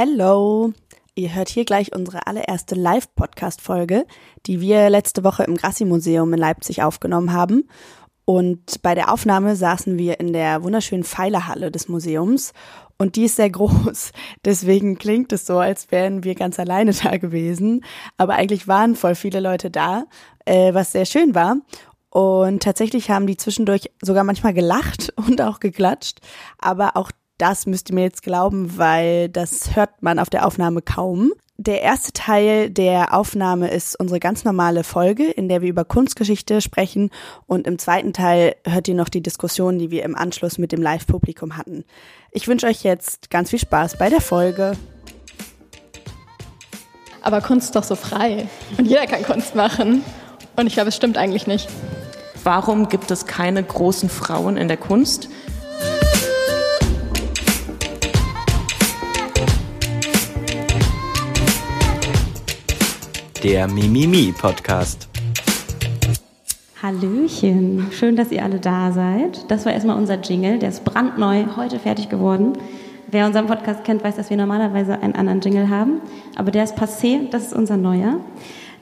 Hello! Ihr hört hier gleich unsere allererste Live-Podcast-Folge, die wir letzte Woche im Grassi-Museum in Leipzig aufgenommen haben. Und bei der Aufnahme saßen wir in der wunderschönen Pfeilerhalle des Museums und die ist sehr groß. Deswegen klingt es so, als wären wir ganz alleine da gewesen. Aber eigentlich waren voll viele Leute da, äh, was sehr schön war. Und tatsächlich haben die zwischendurch sogar manchmal gelacht und auch geklatscht. Aber auch das müsst ihr mir jetzt glauben, weil das hört man auf der Aufnahme kaum. Der erste Teil der Aufnahme ist unsere ganz normale Folge, in der wir über Kunstgeschichte sprechen. Und im zweiten Teil hört ihr noch die Diskussion, die wir im Anschluss mit dem Live-Publikum hatten. Ich wünsche euch jetzt ganz viel Spaß bei der Folge. Aber Kunst ist doch so frei. Und jeder kann Kunst machen. Und ich glaube, es stimmt eigentlich nicht. Warum gibt es keine großen Frauen in der Kunst? Der Mimimi Podcast. Hallöchen, schön, dass ihr alle da seid. Das war erstmal unser Jingle, der ist brandneu, heute fertig geworden. Wer unseren Podcast kennt, weiß, dass wir normalerweise einen anderen Jingle haben, aber der ist passé, das ist unser neuer.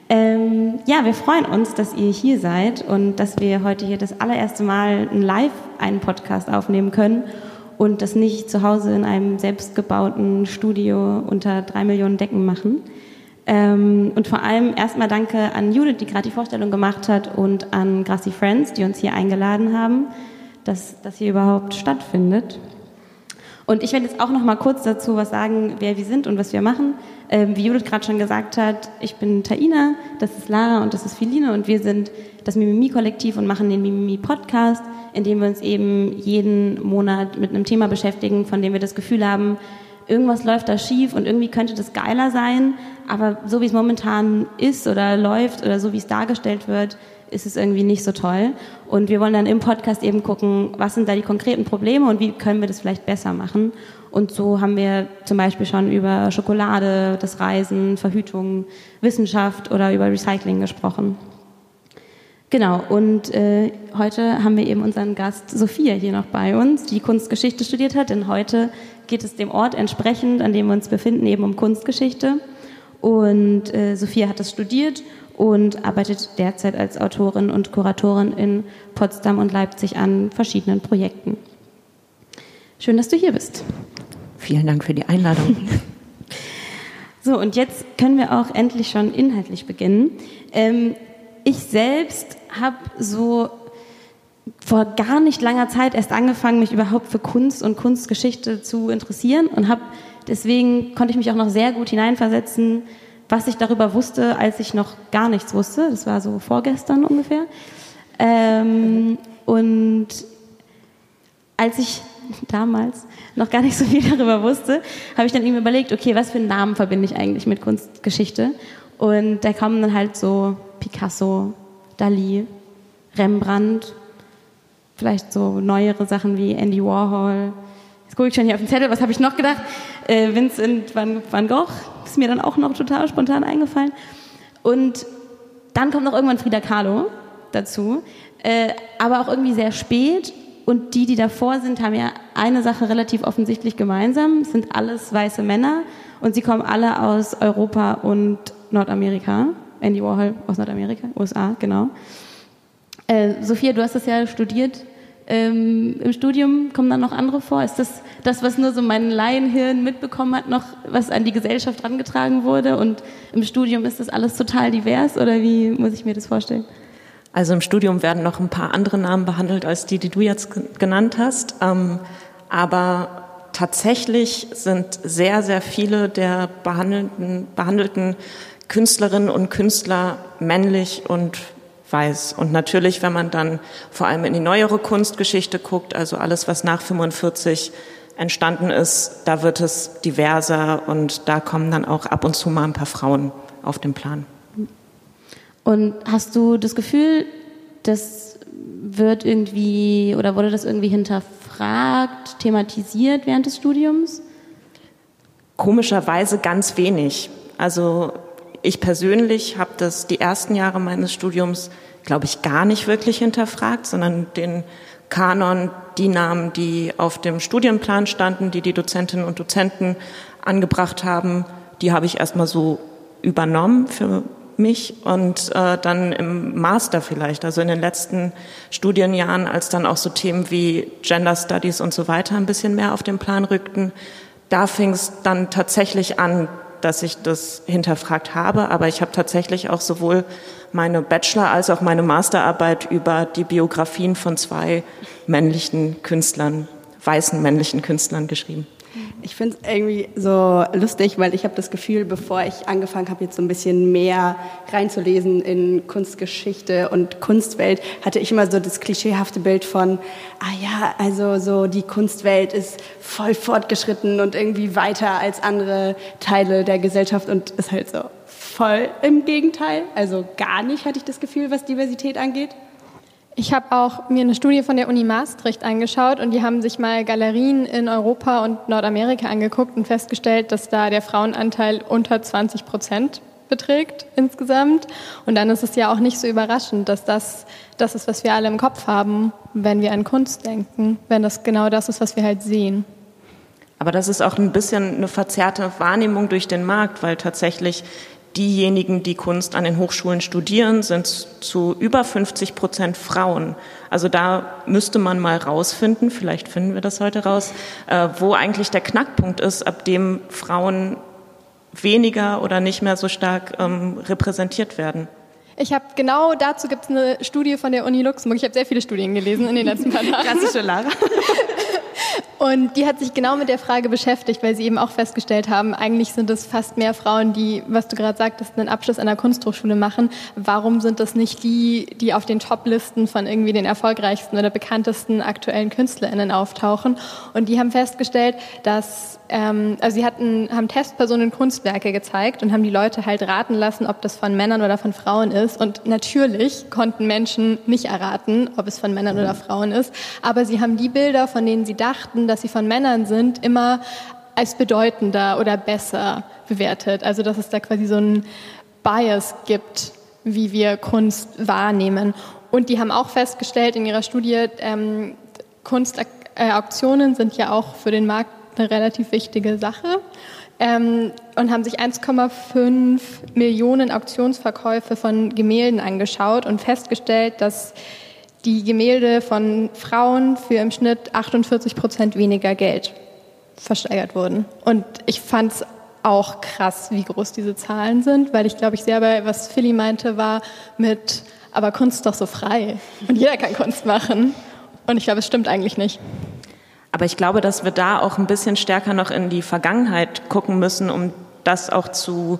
Ähm, ja, wir freuen uns, dass ihr hier seid und dass wir heute hier das allererste Mal live einen Podcast aufnehmen können und das nicht zu Hause in einem selbstgebauten Studio unter drei Millionen Decken machen. Ähm, und vor allem erstmal danke an Judith, die gerade die Vorstellung gemacht hat, und an Grassy Friends, die uns hier eingeladen haben, dass das hier überhaupt stattfindet. Und ich werde jetzt auch noch mal kurz dazu was sagen, wer wir sind und was wir machen. Ähm, wie Judith gerade schon gesagt hat, ich bin Taina, das ist Lara und das ist Filine und wir sind das Mimimi-Kollektiv und machen den Mimimi-Podcast, in dem wir uns eben jeden Monat mit einem Thema beschäftigen, von dem wir das Gefühl haben, irgendwas läuft da schief und irgendwie könnte das geiler sein, aber so wie es momentan ist oder läuft oder so wie es dargestellt wird, ist es irgendwie nicht so toll. Und wir wollen dann im Podcast eben gucken, was sind da die konkreten Probleme und wie können wir das vielleicht besser machen. Und so haben wir zum Beispiel schon über Schokolade, das Reisen, Verhütung, Wissenschaft oder über Recycling gesprochen. Genau, und äh, heute haben wir eben unseren Gast Sophia hier noch bei uns, die Kunstgeschichte studiert hat, denn heute geht es dem Ort entsprechend, an dem wir uns befinden, eben um Kunstgeschichte. Und äh, Sophia hat das studiert und arbeitet derzeit als Autorin und Kuratorin in Potsdam und Leipzig an verschiedenen Projekten. Schön, dass du hier bist. Vielen Dank für die Einladung. so, und jetzt können wir auch endlich schon inhaltlich beginnen. Ähm, ich selbst habe so vor gar nicht langer Zeit erst angefangen, mich überhaupt für Kunst und Kunstgeschichte zu interessieren und habe deswegen konnte ich mich auch noch sehr gut hineinversetzen, was ich darüber wusste, als ich noch gar nichts wusste. Das war so vorgestern ungefähr. Ähm, und als ich damals noch gar nicht so viel darüber wusste, habe ich dann eben überlegt, okay, was für einen Namen verbinde ich eigentlich mit Kunstgeschichte? Und da kamen dann halt so Picasso, Dali, Rembrandt, vielleicht so neuere Sachen wie Andy Warhol. Jetzt gucke ich schon hier auf den Zettel, was habe ich noch gedacht? Äh, Vincent van, van Gogh ist mir dann auch noch total spontan eingefallen. Und dann kommt noch irgendwann Frida Kahlo dazu, äh, aber auch irgendwie sehr spät. Und die, die davor sind, haben ja eine Sache relativ offensichtlich gemeinsam. Es sind alles weiße Männer und sie kommen alle aus Europa und Nordamerika. Andy Warhol aus Nordamerika, USA, genau. Äh, Sophia, du hast das ja studiert. Ähm, Im Studium kommen dann noch andere vor. Ist das das, was nur so mein Laienhirn mitbekommen hat, noch was an die Gesellschaft herangetragen wurde? Und im Studium ist das alles total divers oder wie muss ich mir das vorstellen? Also im Studium werden noch ein paar andere Namen behandelt als die, die du jetzt genannt hast. Ähm, aber tatsächlich sind sehr, sehr viele der behandelten, behandelten Künstlerinnen und Künstler männlich und weiß. Und natürlich, wenn man dann vor allem in die neuere Kunstgeschichte guckt, also alles, was nach 45 entstanden ist, da wird es diverser und da kommen dann auch ab und zu mal ein paar Frauen auf den Plan. Und hast du das Gefühl, das wird irgendwie oder wurde das irgendwie hinterfragt, thematisiert während des Studiums? Komischerweise ganz wenig. Also ich persönlich habe das die ersten Jahre meines Studiums, glaube ich, gar nicht wirklich hinterfragt, sondern den Kanon, die Namen, die auf dem Studienplan standen, die die Dozentinnen und Dozenten angebracht haben, die habe ich erstmal so übernommen für mich und äh, dann im Master vielleicht, also in den letzten Studienjahren, als dann auch so Themen wie Gender Studies und so weiter ein bisschen mehr auf den Plan rückten, da fing es dann tatsächlich an, dass ich das hinterfragt habe, aber ich habe tatsächlich auch sowohl meine Bachelor- als auch meine Masterarbeit über die Biografien von zwei männlichen Künstlern, weißen männlichen Künstlern geschrieben. Ich finde es irgendwie so lustig, weil ich habe das Gefühl, bevor ich angefangen habe, jetzt so ein bisschen mehr reinzulesen in Kunstgeschichte und Kunstwelt, hatte ich immer so das klischeehafte Bild von, ah ja, also so die Kunstwelt ist voll fortgeschritten und irgendwie weiter als andere Teile der Gesellschaft und ist halt so voll im Gegenteil. Also gar nicht hatte ich das Gefühl, was Diversität angeht. Ich habe auch mir eine Studie von der Uni Maastricht angeschaut und die haben sich mal Galerien in Europa und Nordamerika angeguckt und festgestellt, dass da der Frauenanteil unter 20 Prozent beträgt insgesamt. Und dann ist es ja auch nicht so überraschend, dass das das ist, was wir alle im Kopf haben, wenn wir an Kunst denken, wenn das genau das ist, was wir halt sehen. Aber das ist auch ein bisschen eine verzerrte Wahrnehmung durch den Markt, weil tatsächlich diejenigen, die Kunst an den Hochschulen studieren, sind zu über 50 Prozent Frauen. Also da müsste man mal rausfinden, vielleicht finden wir das heute raus, äh, wo eigentlich der Knackpunkt ist, ab dem Frauen weniger oder nicht mehr so stark ähm, repräsentiert werden. Ich habe genau dazu gibt es eine Studie von der Uni Luxemburg. Ich habe sehr viele Studien gelesen in den letzten paar Tagen. Klassische Lara. Und die hat sich genau mit der Frage beschäftigt, weil sie eben auch festgestellt haben, eigentlich sind es fast mehr Frauen, die, was du gerade sagtest, einen Abschluss an der Kunsthochschule machen. Warum sind das nicht die, die auf den Top-Listen von irgendwie den erfolgreichsten oder bekanntesten aktuellen KünstlerInnen auftauchen? Und die haben festgestellt, dass, ähm, also sie hatten, haben Testpersonen Kunstwerke gezeigt und haben die Leute halt raten lassen, ob das von Männern oder von Frauen ist. Und natürlich konnten Menschen nicht erraten, ob es von Männern oder Frauen ist. Aber sie haben die Bilder, von denen sie dachten, dass sie von Männern sind, immer als bedeutender oder besser bewertet. Also dass es da quasi so einen Bias gibt, wie wir Kunst wahrnehmen. Und die haben auch festgestellt in ihrer Studie, ähm, Kunstauktionen sind ja auch für den Markt eine relativ wichtige Sache. Ähm, und haben sich 1,5 Millionen Auktionsverkäufe von Gemälden angeschaut und festgestellt, dass die Gemälde von Frauen für im Schnitt 48 Prozent weniger Geld versteigert wurden. Und ich fand es auch krass, wie groß diese Zahlen sind, weil ich glaube, ich sehr bei, was Philly meinte, war mit, aber Kunst ist doch so frei und jeder kann Kunst machen. Und ich glaube, es stimmt eigentlich nicht. Aber ich glaube, dass wir da auch ein bisschen stärker noch in die Vergangenheit gucken müssen, um das auch zu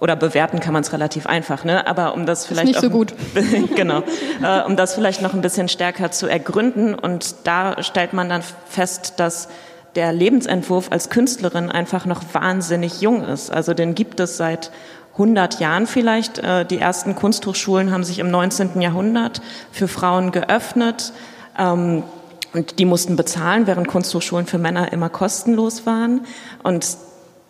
oder bewerten kann man es relativ einfach, ne? Aber um das vielleicht ist nicht so gut. genau, äh, um das vielleicht noch ein bisschen stärker zu ergründen und da stellt man dann fest, dass der Lebensentwurf als Künstlerin einfach noch wahnsinnig jung ist. Also den gibt es seit 100 Jahren vielleicht. Äh, die ersten Kunsthochschulen haben sich im 19. Jahrhundert für Frauen geöffnet. Ähm, und die mussten bezahlen, während Kunsthochschulen für Männer immer kostenlos waren. Und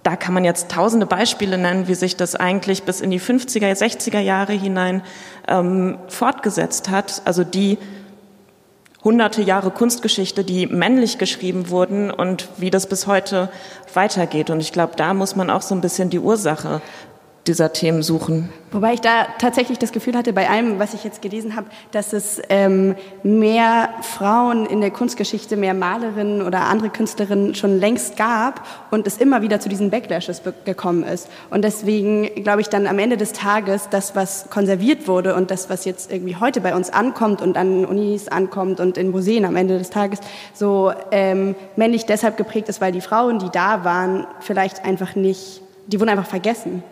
da kann man jetzt tausende Beispiele nennen, wie sich das eigentlich bis in die 50er, 60er Jahre hinein ähm, fortgesetzt hat. Also die hunderte Jahre Kunstgeschichte, die männlich geschrieben wurden und wie das bis heute weitergeht. Und ich glaube, da muss man auch so ein bisschen die Ursache dieser Themen suchen. Wobei ich da tatsächlich das Gefühl hatte, bei allem, was ich jetzt gelesen habe, dass es ähm, mehr Frauen in der Kunstgeschichte, mehr Malerinnen oder andere Künstlerinnen schon längst gab und es immer wieder zu diesen Backlashes gekommen ist. Und deswegen glaube ich dann am Ende des Tages, das, was konserviert wurde und das, was jetzt irgendwie heute bei uns ankommt und an Unis ankommt und in Museen am Ende des Tages, so ähm, männlich deshalb geprägt ist, weil die Frauen, die da waren, vielleicht einfach nicht, die wurden einfach vergessen.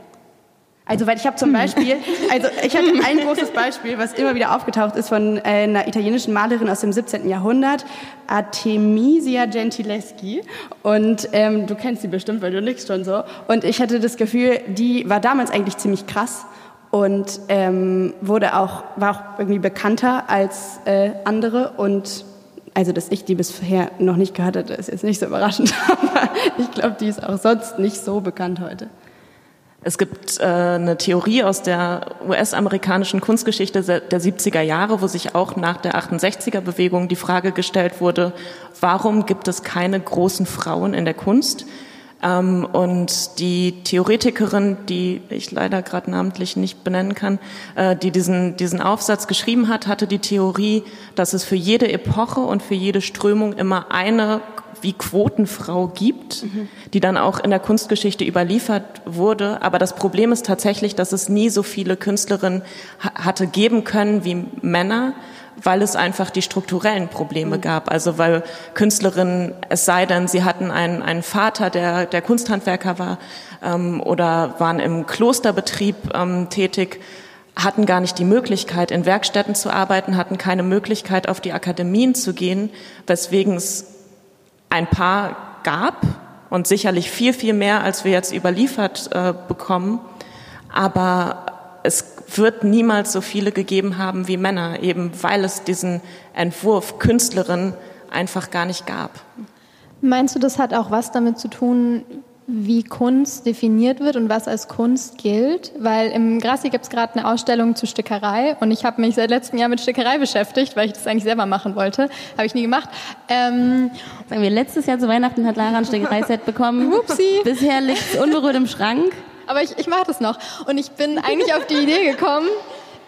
Also, weil ich habe zum Beispiel, also ich hatte ein großes Beispiel, was immer wieder aufgetaucht ist von äh, einer italienischen Malerin aus dem 17. Jahrhundert, Artemisia Gentileschi. Und ähm, du kennst sie bestimmt, weil du nix schon so. Und ich hatte das Gefühl, die war damals eigentlich ziemlich krass und ähm, wurde auch, war auch irgendwie bekannter als äh, andere und also, dass ich die bisher noch nicht gehört hatte, ist jetzt nicht so überraschend, aber ich glaube, die ist auch sonst nicht so bekannt heute. Es gibt äh, eine Theorie aus der US-amerikanischen Kunstgeschichte der 70er Jahre, wo sich auch nach der 68er-Bewegung die Frage gestellt wurde, warum gibt es keine großen Frauen in der Kunst? Ähm, und die Theoretikerin, die ich leider gerade namentlich nicht benennen kann, äh, die diesen, diesen Aufsatz geschrieben hat, hatte die Theorie, dass es für jede Epoche und für jede Strömung immer eine wie Quotenfrau gibt, mhm. die dann auch in der Kunstgeschichte überliefert wurde. Aber das Problem ist tatsächlich, dass es nie so viele Künstlerinnen hatte geben können wie Männer, weil es einfach die strukturellen Probleme mhm. gab. Also weil Künstlerinnen, es sei denn, sie hatten einen, einen Vater, der, der Kunsthandwerker war ähm, oder waren im Klosterbetrieb ähm, tätig, hatten gar nicht die Möglichkeit, in Werkstätten zu arbeiten, hatten keine Möglichkeit, auf die Akademien zu gehen, weswegen es ein paar gab und sicherlich viel, viel mehr, als wir jetzt überliefert äh, bekommen. Aber es wird niemals so viele gegeben haben wie Männer, eben weil es diesen Entwurf Künstlerin einfach gar nicht gab. Meinst du, das hat auch was damit zu tun, wie Kunst definiert wird und was als Kunst gilt, weil im Grassi gibt es gerade eine Ausstellung zu Stickerei und ich habe mich seit letztem Jahr mit Stickerei beschäftigt, weil ich das eigentlich selber machen wollte. Habe ich nie gemacht. Ähm, Sagen wir, letztes Jahr zu Weihnachten hat Lara ein Stickereiset bekommen. Upsi. Bisher liegt es unberührt im Schrank. Aber ich, ich mache das noch. Und ich bin eigentlich auf die Idee gekommen,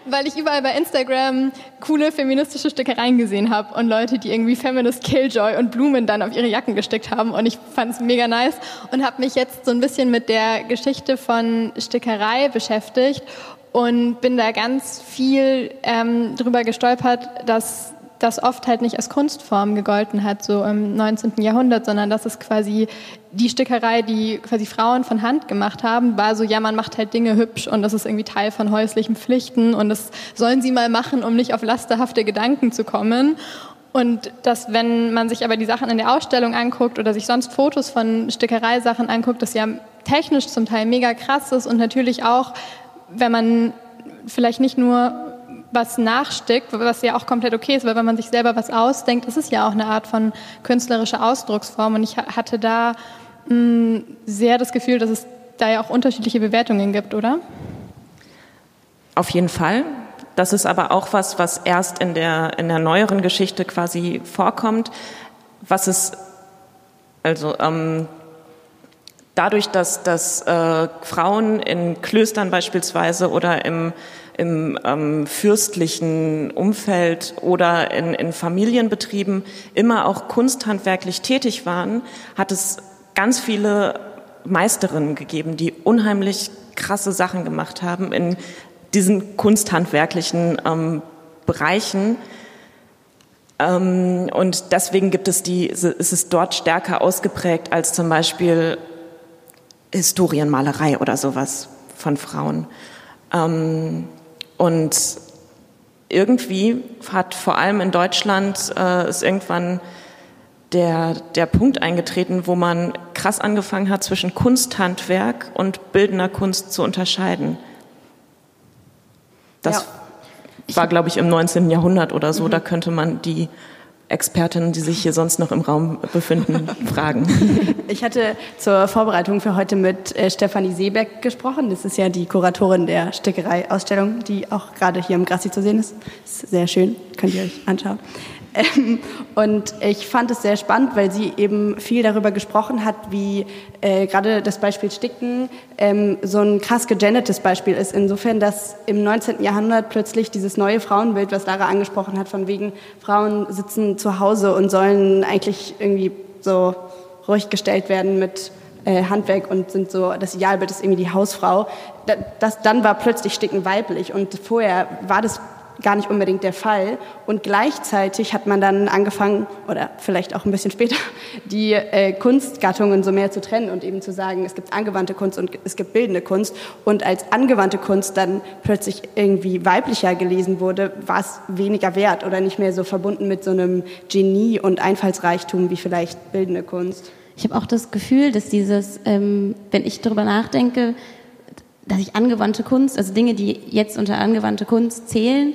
weil ich überall bei Instagram coole feministische Stickereien gesehen habe und Leute, die irgendwie Feminist Killjoy und Blumen dann auf ihre Jacken gestickt haben und ich fand es mega nice und habe mich jetzt so ein bisschen mit der Geschichte von Stickerei beschäftigt und bin da ganz viel ähm, drüber gestolpert, dass das oft halt nicht als Kunstform gegolten hat, so im 19. Jahrhundert, sondern dass es quasi die Stickerei, die quasi Frauen von Hand gemacht haben, war so, ja, man macht halt Dinge hübsch und das ist irgendwie Teil von häuslichen Pflichten und das sollen sie mal machen, um nicht auf lasterhafte Gedanken zu kommen. Und dass, wenn man sich aber die Sachen in der Ausstellung anguckt oder sich sonst Fotos von Stickereisachen anguckt, das ja technisch zum Teil mega krass ist und natürlich auch, wenn man vielleicht nicht nur was nachstickt, was ja auch komplett okay ist, weil wenn man sich selber was ausdenkt, ist es ja auch eine Art von künstlerischer Ausdrucksform. Und ich hatte da mm, sehr das Gefühl, dass es da ja auch unterschiedliche Bewertungen gibt, oder? Auf jeden Fall. Das ist aber auch was, was erst in der, in der neueren Geschichte quasi vorkommt. Was es, also ähm, dadurch, dass, dass äh, Frauen in Klöstern beispielsweise oder im im ähm, fürstlichen Umfeld oder in, in Familienbetrieben immer auch kunsthandwerklich tätig waren, hat es ganz viele Meisterinnen gegeben, die unheimlich krasse Sachen gemacht haben in diesen kunsthandwerklichen ähm, Bereichen. Ähm, und deswegen gibt es die, ist es dort stärker ausgeprägt als zum Beispiel Historienmalerei oder sowas von Frauen. Ähm, und irgendwie hat vor allem in Deutschland äh, ist irgendwann der, der Punkt eingetreten, wo man krass angefangen hat, zwischen Kunsthandwerk und bildender Kunst zu unterscheiden. Das ja. war, glaube ich, im 19. Jahrhundert oder so. Mhm. Da könnte man die Expertinnen, die sich hier sonst noch im Raum befinden, fragen. Ich hatte zur Vorbereitung für heute mit äh, Stefanie Seebeck gesprochen. Das ist ja die Kuratorin der Stickerei-Ausstellung, die auch gerade hier im Grassi zu sehen ist. ist sehr schön, könnt ihr euch anschauen. Ähm, und ich fand es sehr spannend, weil sie eben viel darüber gesprochen hat, wie äh, gerade das Beispiel Sticken ähm, so ein krass gegendertes Beispiel ist. Insofern, dass im 19. Jahrhundert plötzlich dieses neue Frauenbild, was Lara angesprochen hat, von wegen Frauen sitzen zu Hause und sollen eigentlich irgendwie so ruhig gestellt werden mit äh, Handwerk und sind so, das Idealbild ist irgendwie die Hausfrau. Das, dann war plötzlich Sticken weiblich und vorher war das gar nicht unbedingt der Fall. Und gleichzeitig hat man dann angefangen, oder vielleicht auch ein bisschen später, die äh, Kunstgattungen so mehr zu trennen und eben zu sagen, es gibt angewandte Kunst und es gibt bildende Kunst. Und als angewandte Kunst dann plötzlich irgendwie weiblicher gelesen wurde, war es weniger wert oder nicht mehr so verbunden mit so einem Genie und Einfallsreichtum wie vielleicht bildende Kunst. Ich habe auch das Gefühl, dass dieses, ähm, wenn ich darüber nachdenke, dass ich angewandte Kunst, also Dinge, die jetzt unter angewandte Kunst zählen,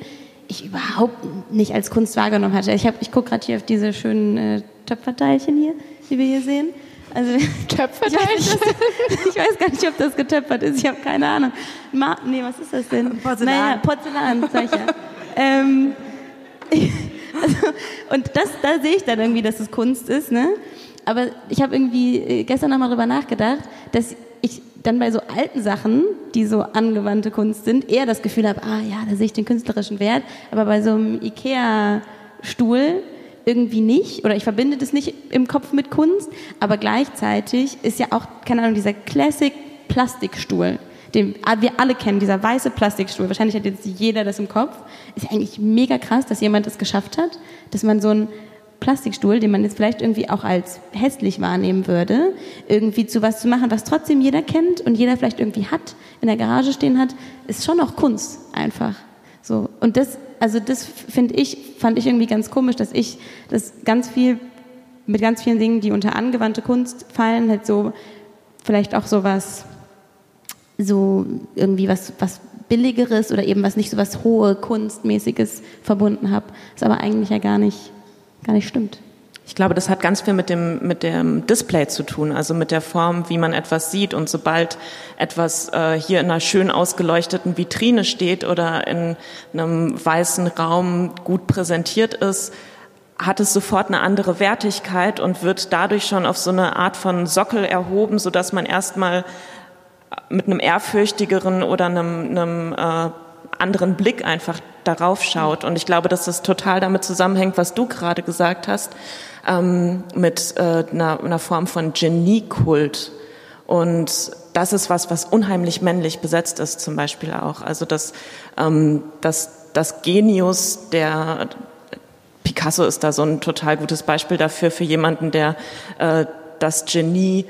ich überhaupt nicht als Kunst wahrgenommen hatte. Ich, ich gucke gerade hier auf diese schönen äh, Töpferteilchen hier, die wir hier sehen. Also, Töpferteilchen? Ich, ich, weiß gar nicht, ob das getöpfert ist. Ich habe keine Ahnung. Ma nee, was ist das denn? Porzellan. Naja, Porzellan, ja. ähm, also, und das, da sehe ich dann irgendwie, dass es Kunst ist. Ne? aber ich habe irgendwie äh, gestern nochmal drüber nachgedacht, dass ich dann bei so alten Sachen, die so angewandte Kunst sind, eher das Gefühl habe, ah ja, da sehe ich den künstlerischen Wert, aber bei so einem Ikea-Stuhl irgendwie nicht. Oder ich verbinde das nicht im Kopf mit Kunst, aber gleichzeitig ist ja auch, keine Ahnung, dieser Classic Plastikstuhl, den wir alle kennen, dieser weiße Plastikstuhl, wahrscheinlich hat jetzt jeder das im Kopf, ist ja eigentlich mega krass, dass jemand es geschafft hat, dass man so ein Plastikstuhl, den man jetzt vielleicht irgendwie auch als hässlich wahrnehmen würde, irgendwie zu was zu machen, was trotzdem jeder kennt und jeder vielleicht irgendwie hat, in der Garage stehen hat, ist schon auch Kunst einfach. So. Und das, also das finde ich, fand ich irgendwie ganz komisch, dass ich das ganz viel, mit ganz vielen Dingen, die unter angewandte Kunst fallen, halt so, vielleicht auch so was, so irgendwie was, was billigeres oder eben was nicht so was hohe Kunstmäßiges verbunden habe. Ist aber eigentlich ja gar nicht gar nicht stimmt. Ich glaube, das hat ganz viel mit dem, mit dem Display zu tun, also mit der Form, wie man etwas sieht. Und sobald etwas äh, hier in einer schön ausgeleuchteten Vitrine steht oder in einem weißen Raum gut präsentiert ist, hat es sofort eine andere Wertigkeit und wird dadurch schon auf so eine Art von Sockel erhoben, so dass man erstmal mit einem ehrfürchtigeren oder einem, einem äh, anderen Blick einfach darauf schaut. Und ich glaube, dass das total damit zusammenhängt, was du gerade gesagt hast, ähm, mit äh, einer, einer Form von Geniekult. Und das ist was, was unheimlich männlich besetzt ist, zum Beispiel auch. Also dass, ähm, dass das Genius der Picasso ist da so ein total gutes Beispiel dafür, für jemanden, der äh, das Genie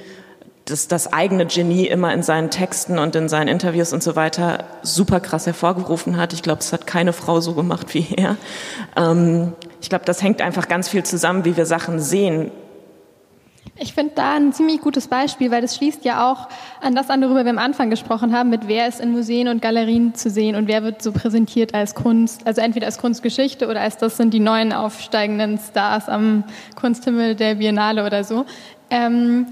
das, das eigene Genie immer in seinen Texten und in seinen Interviews und so weiter super krass hervorgerufen hat. Ich glaube, es hat keine Frau so gemacht wie er. Ähm, ich glaube, das hängt einfach ganz viel zusammen, wie wir Sachen sehen. Ich finde da ein ziemlich gutes Beispiel, weil das schließt ja auch an das an, worüber wir am Anfang gesprochen haben, mit wer ist in Museen und Galerien zu sehen und wer wird so präsentiert als Kunst, also entweder als Kunstgeschichte oder als das sind die neuen aufsteigenden Stars am Kunsthimmel der Biennale oder so. Ähm,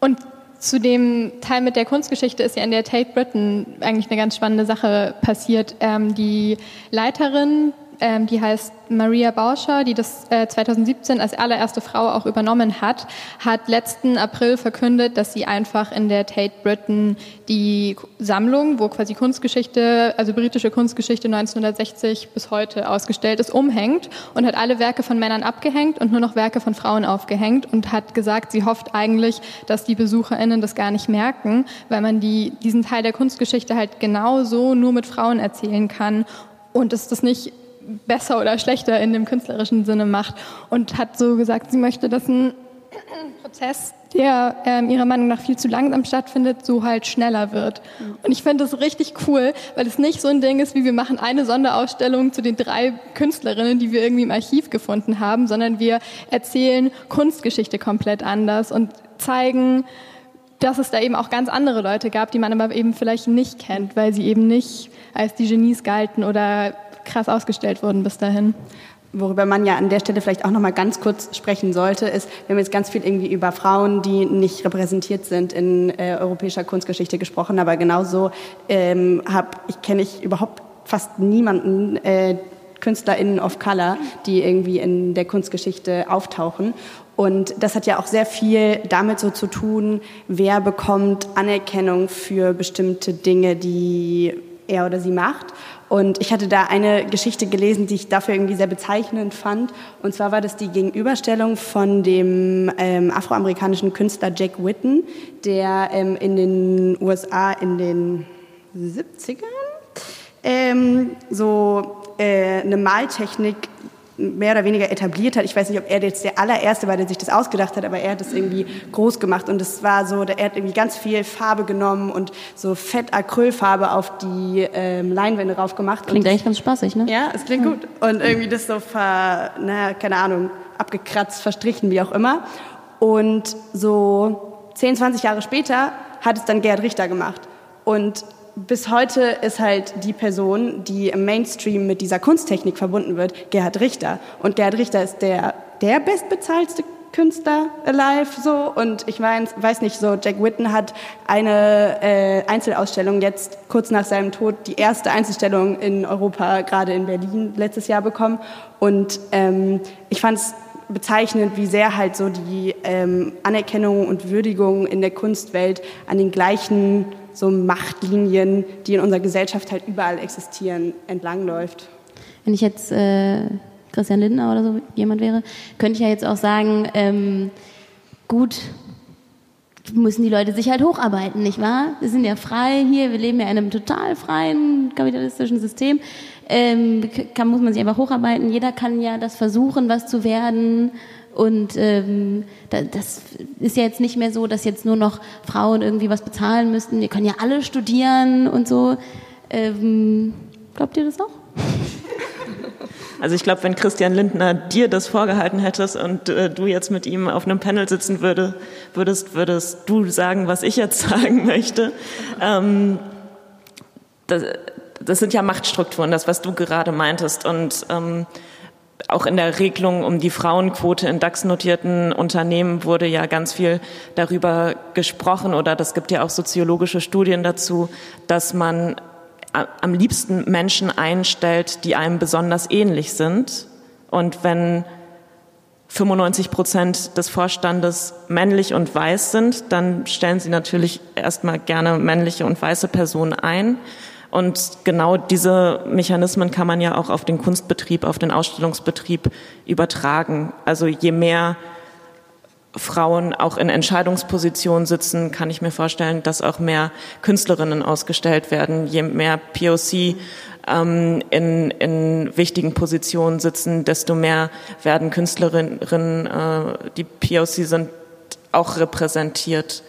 und zu dem Teil mit der Kunstgeschichte ist ja in der Tate Britain eigentlich eine ganz spannende Sache passiert. Ähm, die Leiterin ähm, die heißt Maria Bauscher, die das äh, 2017 als allererste Frau auch übernommen hat, hat letzten April verkündet, dass sie einfach in der Tate Britain die Sammlung, wo quasi Kunstgeschichte, also britische Kunstgeschichte 1960 bis heute ausgestellt ist, umhängt und hat alle Werke von Männern abgehängt und nur noch Werke von Frauen aufgehängt und hat gesagt, sie hofft eigentlich, dass die BesucherInnen das gar nicht merken, weil man die, diesen Teil der Kunstgeschichte halt genauso nur mit Frauen erzählen kann und dass das nicht besser oder schlechter in dem künstlerischen Sinne macht und hat so gesagt, sie möchte, dass ein Prozess, der ähm, ihrer Meinung nach viel zu langsam stattfindet, so halt schneller wird. Und ich finde das richtig cool, weil es nicht so ein Ding ist, wie wir machen eine Sonderausstellung zu den drei Künstlerinnen, die wir irgendwie im Archiv gefunden haben, sondern wir erzählen Kunstgeschichte komplett anders und zeigen, dass es da eben auch ganz andere Leute gab, die man aber eben vielleicht nicht kennt, weil sie eben nicht als die Genies galten oder krass ausgestellt wurden bis dahin. Worüber man ja an der Stelle vielleicht auch noch mal ganz kurz sprechen sollte, ist, wir haben jetzt ganz viel irgendwie über Frauen, die nicht repräsentiert sind in äh, europäischer Kunstgeschichte gesprochen, aber genauso ähm, habe ich kenne ich überhaupt fast niemanden äh, KünstlerInnen of Color, die irgendwie in der Kunstgeschichte auftauchen. Und das hat ja auch sehr viel damit so zu tun, wer bekommt Anerkennung für bestimmte Dinge, die er oder sie macht. Und ich hatte da eine Geschichte gelesen, die ich dafür irgendwie sehr bezeichnend fand. Und zwar war das die Gegenüberstellung von dem ähm, afroamerikanischen Künstler Jack Whitten, der ähm, in den USA in den 70ern ähm, so äh, eine Maltechnik mehr oder weniger etabliert hat. Ich weiß nicht, ob er jetzt der allererste war, der sich das ausgedacht hat, aber er hat es irgendwie groß gemacht und es war so, er hat irgendwie ganz viel Farbe genommen und so fett Acrylfarbe auf die ähm, Leinwände rauf gemacht. Klingt eigentlich ganz spaßig, ne? Ja, es klingt gut und irgendwie das so ver, na, keine Ahnung, abgekratzt, verstrichen, wie auch immer. Und so 10, 20 Jahre später hat es dann Gerhard Richter gemacht und bis heute ist halt die Person, die im Mainstream mit dieser Kunsttechnik verbunden wird, Gerhard Richter. Und Gerhard Richter ist der, der bestbezahlste Künstler alive so und ich mein, weiß nicht so Jack Whitten hat eine äh, Einzelausstellung jetzt kurz nach seinem Tod die erste Einzelstellung in Europa gerade in Berlin letztes Jahr bekommen und ähm, ich fand es bezeichnend, wie sehr halt so die ähm, Anerkennung und Würdigung in der Kunstwelt an den gleichen so Machtlinien, die in unserer Gesellschaft halt überall existieren, entlangläuft. Wenn ich jetzt äh, Christian Lindner oder so jemand wäre, könnte ich ja jetzt auch sagen, ähm, gut, müssen die Leute sich halt hocharbeiten, nicht wahr? Wir sind ja frei hier, wir leben ja in einem total freien kapitalistischen System. Ähm, kann, muss man sich einfach hocharbeiten. Jeder kann ja das versuchen, was zu werden. Und ähm, das ist ja jetzt nicht mehr so, dass jetzt nur noch Frauen irgendwie was bezahlen müssten. Wir können ja alle studieren und so. Ähm, glaubt ihr das auch? Also ich glaube, wenn Christian Lindner dir das vorgehalten hättest und äh, du jetzt mit ihm auf einem Panel sitzen würde, würdest, würdest du sagen, was ich jetzt sagen möchte. Ähm, das, das, sind ja Machtstrukturen, das, was du gerade meintest. Und ähm, auch in der Regelung um die Frauenquote in DAX-notierten Unternehmen wurde ja ganz viel darüber gesprochen oder das gibt ja auch soziologische Studien dazu, dass man am liebsten Menschen einstellt, die einem besonders ähnlich sind. Und wenn 95 Prozent des Vorstandes männlich und weiß sind, dann stellen sie natürlich erstmal gerne männliche und weiße Personen ein. Und genau diese Mechanismen kann man ja auch auf den Kunstbetrieb, auf den Ausstellungsbetrieb übertragen. Also je mehr Frauen auch in Entscheidungspositionen sitzen, kann ich mir vorstellen, dass auch mehr Künstlerinnen ausgestellt werden. Je mehr POC ähm, in, in wichtigen Positionen sitzen, desto mehr werden Künstlerinnen, äh, die POC sind, auch repräsentiert.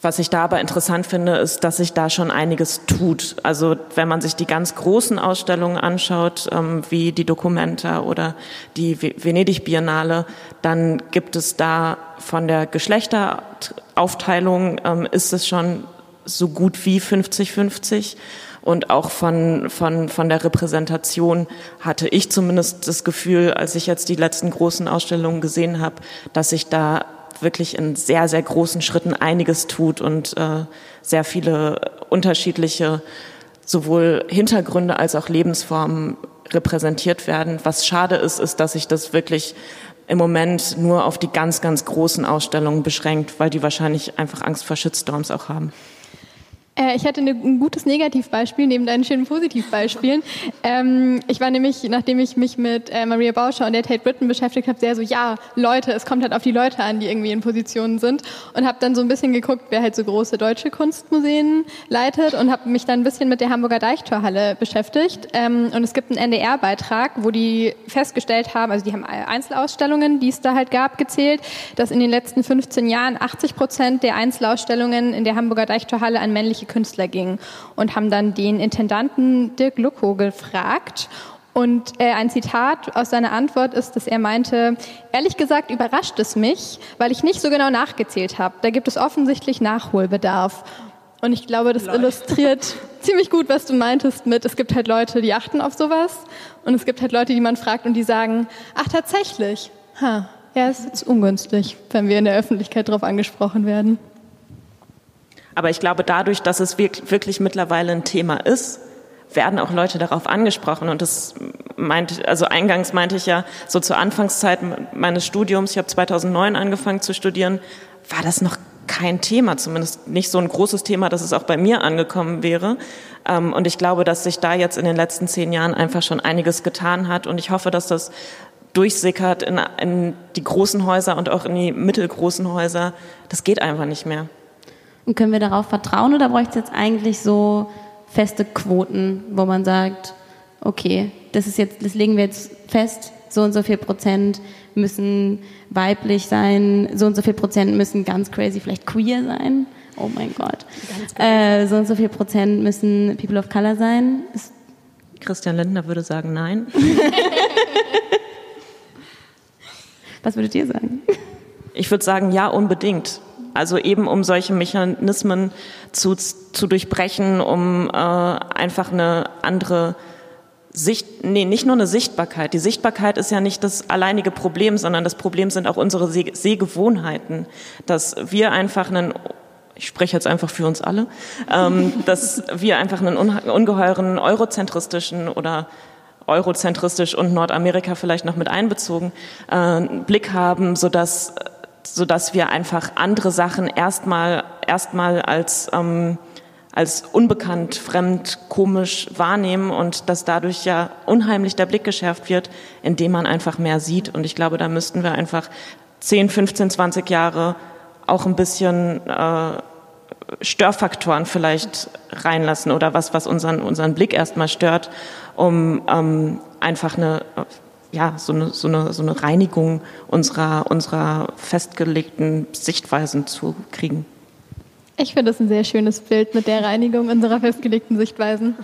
Was ich da aber interessant finde, ist, dass sich da schon einiges tut. Also wenn man sich die ganz großen Ausstellungen anschaut, ähm, wie die Documenta oder die Venedig Biennale, dann gibt es da von der Geschlechteraufteilung ähm, ist es schon so gut wie 50-50. Und auch von, von, von der Repräsentation hatte ich zumindest das Gefühl, als ich jetzt die letzten großen Ausstellungen gesehen habe, dass sich da wirklich in sehr, sehr großen Schritten einiges tut und äh, sehr viele unterschiedliche sowohl Hintergründe als auch Lebensformen repräsentiert werden. Was schade ist, ist, dass sich das wirklich im Moment nur auf die ganz, ganz großen Ausstellungen beschränkt, weil die wahrscheinlich einfach Angst vor Shitstorms auch haben. Äh, ich hatte ein gutes Negativbeispiel neben deinen schönen Positivbeispielen. Ähm, ich war nämlich, nachdem ich mich mit äh, Maria Bauscher und der Tate Britain beschäftigt habe, sehr so, ja, Leute, es kommt halt auf die Leute an, die irgendwie in Positionen sind. Und habe dann so ein bisschen geguckt, wer halt so große deutsche Kunstmuseen leitet und habe mich dann ein bisschen mit der Hamburger Deichtorhalle beschäftigt. Ähm, und es gibt einen NDR-Beitrag, wo die festgestellt haben, also die haben Einzelausstellungen, die es da halt gab, gezählt, dass in den letzten 15 Jahren 80 Prozent der Einzelausstellungen in der Hamburger Deichtorhalle an männliche Künstler ging und haben dann den Intendanten Dirk Lucko gefragt und äh, ein Zitat aus seiner Antwort ist, dass er meinte, ehrlich gesagt überrascht es mich, weil ich nicht so genau nachgezählt habe. Da gibt es offensichtlich Nachholbedarf. Und ich glaube, das Leute. illustriert ziemlich gut, was du meintest mit, es gibt halt Leute, die achten auf sowas und es gibt halt Leute, die man fragt und die sagen, ach tatsächlich, ha, ja, ist jetzt ungünstig, wenn wir in der Öffentlichkeit darauf angesprochen werden. Aber ich glaube, dadurch, dass es wirklich mittlerweile ein Thema ist, werden auch Leute darauf angesprochen. Und das meint, also eingangs meinte ich ja, so zur Anfangszeit meines Studiums, ich habe 2009 angefangen zu studieren, war das noch kein Thema, zumindest nicht so ein großes Thema, dass es auch bei mir angekommen wäre. Ähm, und ich glaube, dass sich da jetzt in den letzten zehn Jahren einfach schon einiges getan hat. Und ich hoffe, dass das durchsickert in, in die großen Häuser und auch in die mittelgroßen Häuser. Das geht einfach nicht mehr. Und können wir darauf vertrauen oder bräuchte es jetzt eigentlich so feste Quoten, wo man sagt, okay, das ist jetzt, das legen wir jetzt fest, so und so viel Prozent müssen weiblich sein, so und so viel Prozent müssen ganz crazy vielleicht queer sein. Oh mein Gott. Äh, so und so viel Prozent müssen People of Color sein. Ist Christian Lindner würde sagen nein. Was würdet ihr sagen? Ich würde sagen, ja, unbedingt. Also eben um solche Mechanismen zu, zu durchbrechen, um äh, einfach eine andere Sicht, nee, nicht nur eine Sichtbarkeit. Die Sichtbarkeit ist ja nicht das alleinige Problem, sondern das Problem sind auch unsere Seh Sehgewohnheiten, dass wir einfach einen ich spreche jetzt einfach für uns alle, ähm, dass wir einfach einen ungeheuren eurozentristischen oder eurozentristisch und Nordamerika vielleicht noch mit einbezogen, äh, Blick haben, sodass, sodass wir einfach andere Sachen erstmal erstmal als ähm, als unbekannt, fremd, komisch wahrnehmen und dass dadurch ja unheimlich der Blick geschärft wird, indem man einfach mehr sieht. Und ich glaube, da müssten wir einfach 10, 15, 20 Jahre auch ein bisschen äh, Störfaktoren vielleicht reinlassen oder was, was unseren, unseren Blick erstmal stört, um ähm, einfach eine, ja, so eine, so eine, so eine Reinigung unserer, unserer festgelegten Sichtweisen zu kriegen. Ich finde das ein sehr schönes Bild mit der Reinigung unserer festgelegten Sichtweisen.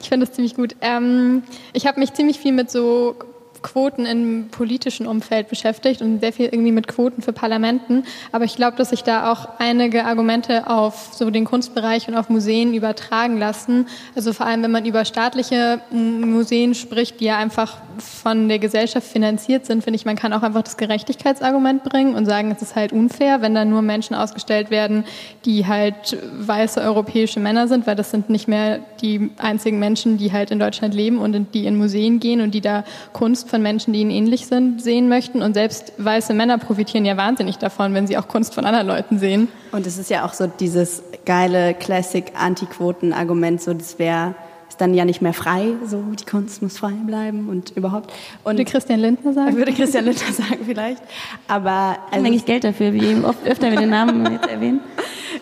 Ich finde das ziemlich gut. Ähm, ich habe mich ziemlich viel mit so Quoten im politischen Umfeld beschäftigt und sehr viel irgendwie mit Quoten für Parlamenten. Aber ich glaube, dass sich da auch einige Argumente auf so den Kunstbereich und auf Museen übertragen lassen. Also vor allem, wenn man über staatliche Museen spricht, die ja einfach von der Gesellschaft finanziert sind, finde ich, man kann auch einfach das Gerechtigkeitsargument bringen und sagen, es ist halt unfair, wenn da nur Menschen ausgestellt werden, die halt weiße europäische Männer sind, weil das sind nicht mehr die einzigen Menschen, die halt in Deutschland leben und die in Museen gehen und die da Kunst von Menschen, die ihnen ähnlich sind, sehen möchten. Und selbst weiße Männer profitieren ja wahnsinnig davon, wenn sie auch Kunst von anderen Leuten sehen. Und es ist ja auch so dieses geile Classic-Antiquoten-Argument, so das wäre ist dann ja nicht mehr frei, so die Kunst muss frei bleiben und überhaupt. Und würde Christian Lindner sagen? Würde Christian Lindner sagen vielleicht. Aber also eigentlich Geld dafür, wie eben oft öfter wir den Namen jetzt erwähnen.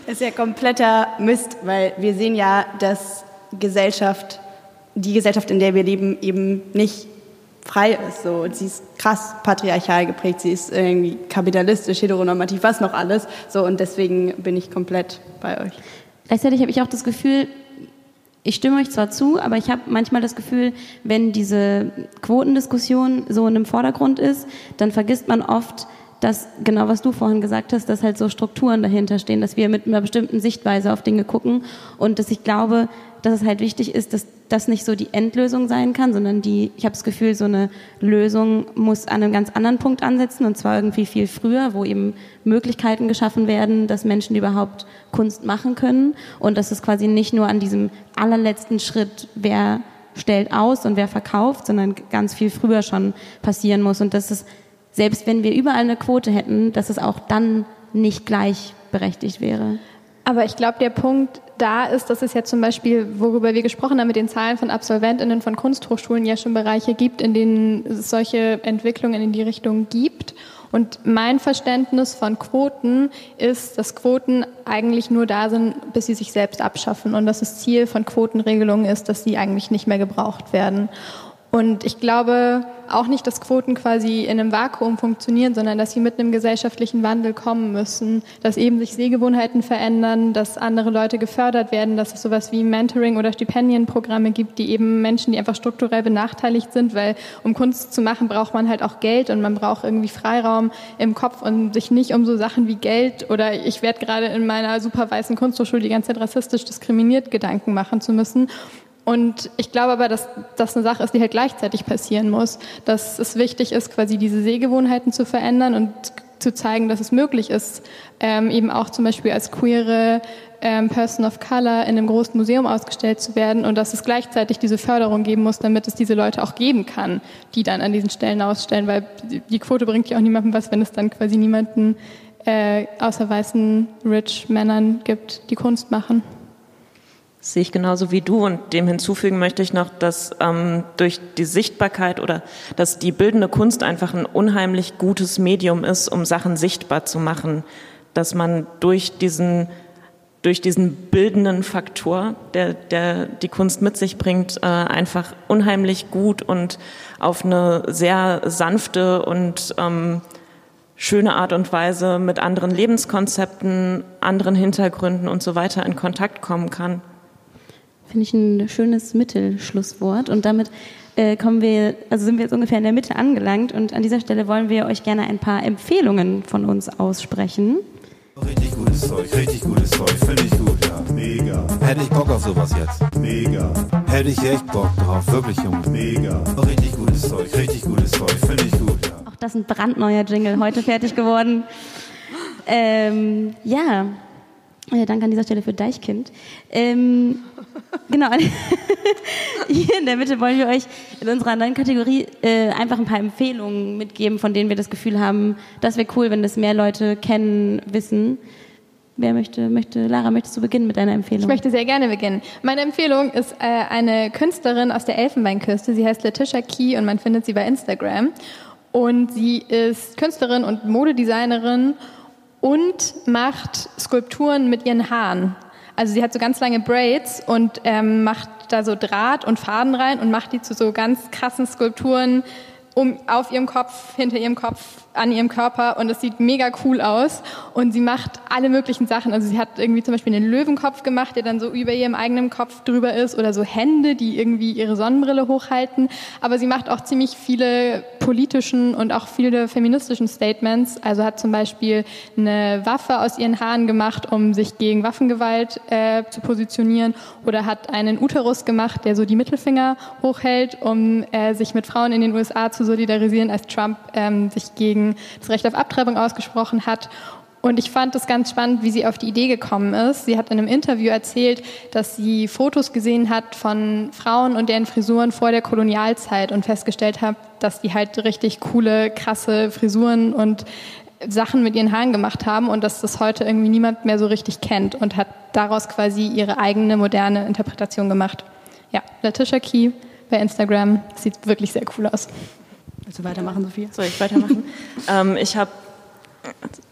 Ist ja kompletter Mist, weil wir sehen ja, dass Gesellschaft, die Gesellschaft, in der wir leben, eben nicht frei ist. So. Sie ist krass patriarchal geprägt, sie ist irgendwie kapitalistisch, heteronormativ, was noch alles. So, und deswegen bin ich komplett bei euch. Gleichzeitig habe ich auch das Gefühl, ich stimme euch zwar zu, aber ich habe manchmal das Gefühl, wenn diese Quotendiskussion so in dem Vordergrund ist, dann vergisst man oft, dass genau was du vorhin gesagt hast, dass halt so Strukturen dahinter stehen, dass wir mit einer bestimmten Sichtweise auf Dinge gucken und dass ich glaube, dass es halt wichtig ist, dass das nicht so die Endlösung sein kann, sondern die, ich habe das Gefühl, so eine Lösung muss an einem ganz anderen Punkt ansetzen und zwar irgendwie viel früher, wo eben Möglichkeiten geschaffen werden, dass Menschen überhaupt Kunst machen können und dass es quasi nicht nur an diesem allerletzten Schritt, wer stellt aus und wer verkauft, sondern ganz viel früher schon passieren muss und dass es, selbst wenn wir überall eine Quote hätten, dass es auch dann nicht gleichberechtigt wäre. Aber ich glaube, der Punkt da ist, dass es ja zum Beispiel, worüber wir gesprochen haben, mit den Zahlen von AbsolventInnen von Kunsthochschulen ja schon Bereiche gibt, in denen es solche Entwicklungen in die Richtung gibt. Und mein Verständnis von Quoten ist, dass Quoten eigentlich nur da sind, bis sie sich selbst abschaffen und dass das Ziel von Quotenregelungen ist, dass sie eigentlich nicht mehr gebraucht werden. Und ich glaube auch nicht, dass Quoten quasi in einem Vakuum funktionieren, sondern dass sie mit einem gesellschaftlichen Wandel kommen müssen, dass eben sich Sehgewohnheiten verändern, dass andere Leute gefördert werden, dass es sowas wie Mentoring oder Stipendienprogramme gibt, die eben Menschen, die einfach strukturell benachteiligt sind, weil um Kunst zu machen, braucht man halt auch Geld und man braucht irgendwie Freiraum im Kopf und sich nicht um so Sachen wie Geld oder ich werde gerade in meiner super weißen Kunsthochschule die ganze Zeit rassistisch diskriminiert Gedanken machen zu müssen. Und ich glaube aber, dass das eine Sache ist, die halt gleichzeitig passieren muss. Dass es wichtig ist, quasi diese Sehgewohnheiten zu verändern und zu zeigen, dass es möglich ist, ähm, eben auch zum Beispiel als queere ähm, Person of Color in einem großen Museum ausgestellt zu werden und dass es gleichzeitig diese Förderung geben muss, damit es diese Leute auch geben kann, die dann an diesen Stellen ausstellen, weil die Quote bringt ja auch niemandem was, wenn es dann quasi niemanden äh, außer weißen Rich Männern gibt, die Kunst machen. Sehe ich genauso wie du und dem hinzufügen möchte ich noch, dass ähm, durch die Sichtbarkeit oder dass die bildende Kunst einfach ein unheimlich gutes Medium ist, um Sachen sichtbar zu machen, dass man durch diesen durch diesen bildenden Faktor, der, der die Kunst mit sich bringt, äh, einfach unheimlich gut und auf eine sehr sanfte und ähm, schöne Art und Weise mit anderen Lebenskonzepten, anderen Hintergründen und so weiter in Kontakt kommen kann. Finde ich ein schönes Mittelschlusswort. Und damit äh, kommen wir, also sind wir jetzt ungefähr in der Mitte angelangt. Und an dieser Stelle wollen wir euch gerne ein paar Empfehlungen von uns aussprechen. Richtig gutes Zeug, richtig gutes Zeug, finde ich gut, ja. Mega. Hätte ich Bock auf sowas jetzt. Mega. Hätte ich echt Bock drauf, wirklich, Junge. Mega. Richtig gutes Zeug, richtig gutes Zeug, finde ich gut, ja. Auch das ist ein brandneuer Jingle, heute fertig geworden. Ähm, ja, Äh, danke an dieser Stelle für Deichkind. Ähm, genau. Hier in der Mitte wollen wir euch in unserer neuen Kategorie äh, einfach ein paar Empfehlungen mitgeben, von denen wir das Gefühl haben, das wäre cool, wenn das mehr Leute kennen, wissen. Wer möchte, möchte, Lara, möchtest du beginnen mit deiner Empfehlung? Ich möchte sehr gerne beginnen. Meine Empfehlung ist äh, eine Künstlerin aus der Elfenbeinküste. Sie heißt Letitia Key und man findet sie bei Instagram. Und sie ist Künstlerin und Modedesignerin und macht Skulpturen mit ihren Haaren. Also sie hat so ganz lange Braids und ähm, macht da so Draht und Faden rein und macht die zu so ganz krassen Skulpturen um, auf ihrem Kopf, hinter ihrem Kopf, an ihrem Körper und es sieht mega cool aus und sie macht alle möglichen Sachen. Also sie hat irgendwie zum Beispiel einen Löwenkopf gemacht, der dann so über ihrem eigenen Kopf drüber ist oder so Hände, die irgendwie ihre Sonnenbrille hochhalten. Aber sie macht auch ziemlich viele politischen und auch viele feministischen Statements. Also hat zum Beispiel eine Waffe aus ihren Haaren gemacht, um sich gegen Waffengewalt äh, zu positionieren oder hat einen Uterus gemacht, der so die Mittelfinger hochhält, um äh, sich mit Frauen in den USA zu solidarisieren, als Trump ähm, sich gegen gegen das Recht auf Abtreibung ausgesprochen hat. Und ich fand es ganz spannend, wie sie auf die Idee gekommen ist. Sie hat in einem Interview erzählt, dass sie Fotos gesehen hat von Frauen und deren Frisuren vor der Kolonialzeit und festgestellt hat, dass die halt richtig coole, krasse Frisuren und Sachen mit ihren Haaren gemacht haben und dass das heute irgendwie niemand mehr so richtig kennt und hat daraus quasi ihre eigene moderne Interpretation gemacht. Ja, Letitia Key bei Instagram sieht wirklich sehr cool aus. Willst du weitermachen, Sophia? Soll ich weitermachen? ähm, ich habe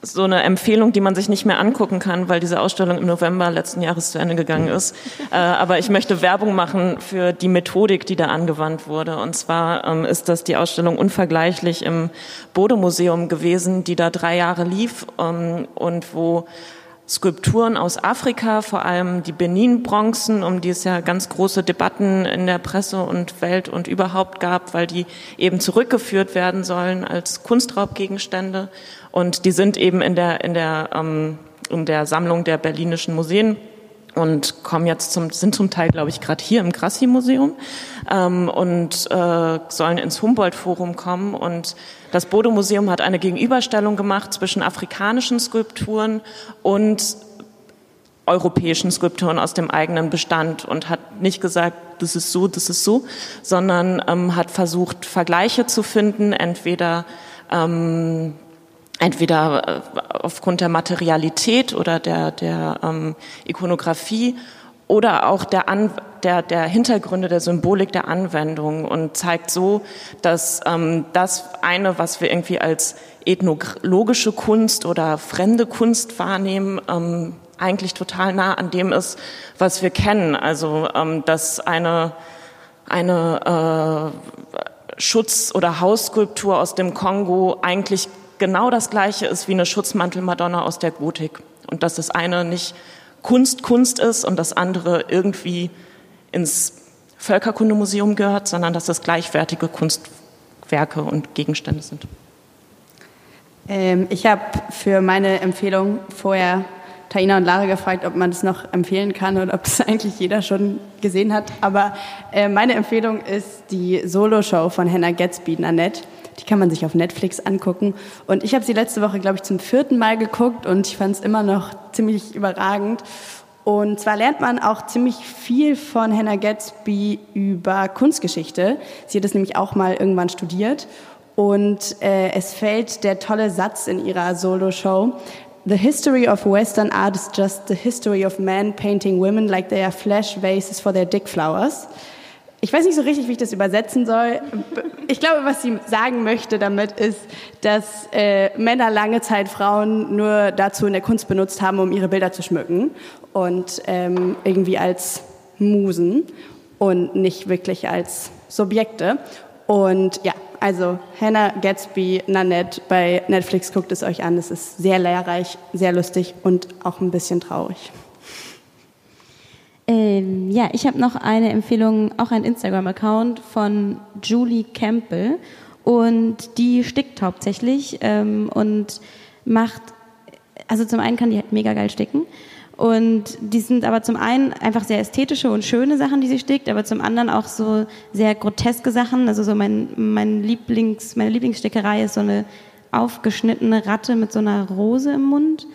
so eine Empfehlung, die man sich nicht mehr angucken kann, weil diese Ausstellung im November letzten Jahres zu Ende gegangen ist. Äh, aber ich möchte Werbung machen für die Methodik, die da angewandt wurde. Und zwar ähm, ist das die Ausstellung Unvergleichlich im Bode-Museum gewesen, die da drei Jahre lief ähm, und wo Skulpturen aus Afrika, vor allem die Benin-Bronzen, um die es ja ganz große Debatten in der Presse und Welt und überhaupt gab, weil die eben zurückgeführt werden sollen als Kunstraubgegenstände. Und die sind eben in der, in der, ähm, in der Sammlung der berlinischen Museen und kommen jetzt zum, sind zum Teil, glaube ich, gerade hier im Grassi-Museum ähm, und äh, sollen ins Humboldt-Forum kommen. Und das Bodo-Museum hat eine Gegenüberstellung gemacht zwischen afrikanischen Skulpturen und europäischen Skulpturen aus dem eigenen Bestand und hat nicht gesagt, das ist so, das ist so, sondern ähm, hat versucht, Vergleiche zu finden, entweder ähm, entweder äh, aufgrund der Materialität oder der, der ähm, Ikonografie oder auch der, An der, der Hintergründe der Symbolik der Anwendung und zeigt so, dass ähm, das eine, was wir irgendwie als ethnologische Kunst oder fremde Kunst wahrnehmen, ähm, eigentlich total nah an dem ist, was wir kennen. Also ähm, dass eine, eine äh, Schutz- oder Hausskulptur aus dem Kongo eigentlich genau das Gleiche ist wie eine Schutzmantel-Madonna aus der Gotik. Und dass das eine nicht Kunst Kunst ist und das andere irgendwie ins Völkerkundemuseum gehört, sondern dass das gleichwertige Kunstwerke und Gegenstände sind. Ähm, ich habe für meine Empfehlung vorher Taina und Lara gefragt, ob man das noch empfehlen kann oder ob es eigentlich jeder schon gesehen hat. Aber äh, meine Empfehlung ist die Solo-Show von Hannah Gatsby, Nanette. Die kann man sich auf Netflix angucken. Und ich habe sie letzte Woche, glaube ich, zum vierten Mal geguckt und ich fand es immer noch ziemlich überragend. Und zwar lernt man auch ziemlich viel von Hannah Gatsby über Kunstgeschichte. Sie hat es nämlich auch mal irgendwann studiert. Und äh, es fällt der tolle Satz in ihrer Solo-Show. The history of Western art is just the history of men painting women like they are flesh vases for their dick flowers. Ich weiß nicht so richtig, wie ich das übersetzen soll. Ich glaube, was sie sagen möchte damit ist, dass äh, Männer lange Zeit Frauen nur dazu in der Kunst benutzt haben, um ihre Bilder zu schmücken und ähm, irgendwie als Musen und nicht wirklich als Subjekte. Und ja, also Hannah Gatsby, Nanette bei Netflix guckt es euch an. Es ist sehr lehrreich, sehr lustig und auch ein bisschen traurig. Ähm, ja, ich habe noch eine Empfehlung, auch ein Instagram-Account von Julie Campbell. Und die stickt hauptsächlich ähm, und macht, also zum einen kann die halt mega geil sticken. Und die sind aber zum einen einfach sehr ästhetische und schöne Sachen, die sie stickt, aber zum anderen auch so sehr groteske Sachen. Also so mein, mein Lieblings, meine Lieblingsstickerei ist so eine aufgeschnittene Ratte mit so einer Rose im Mund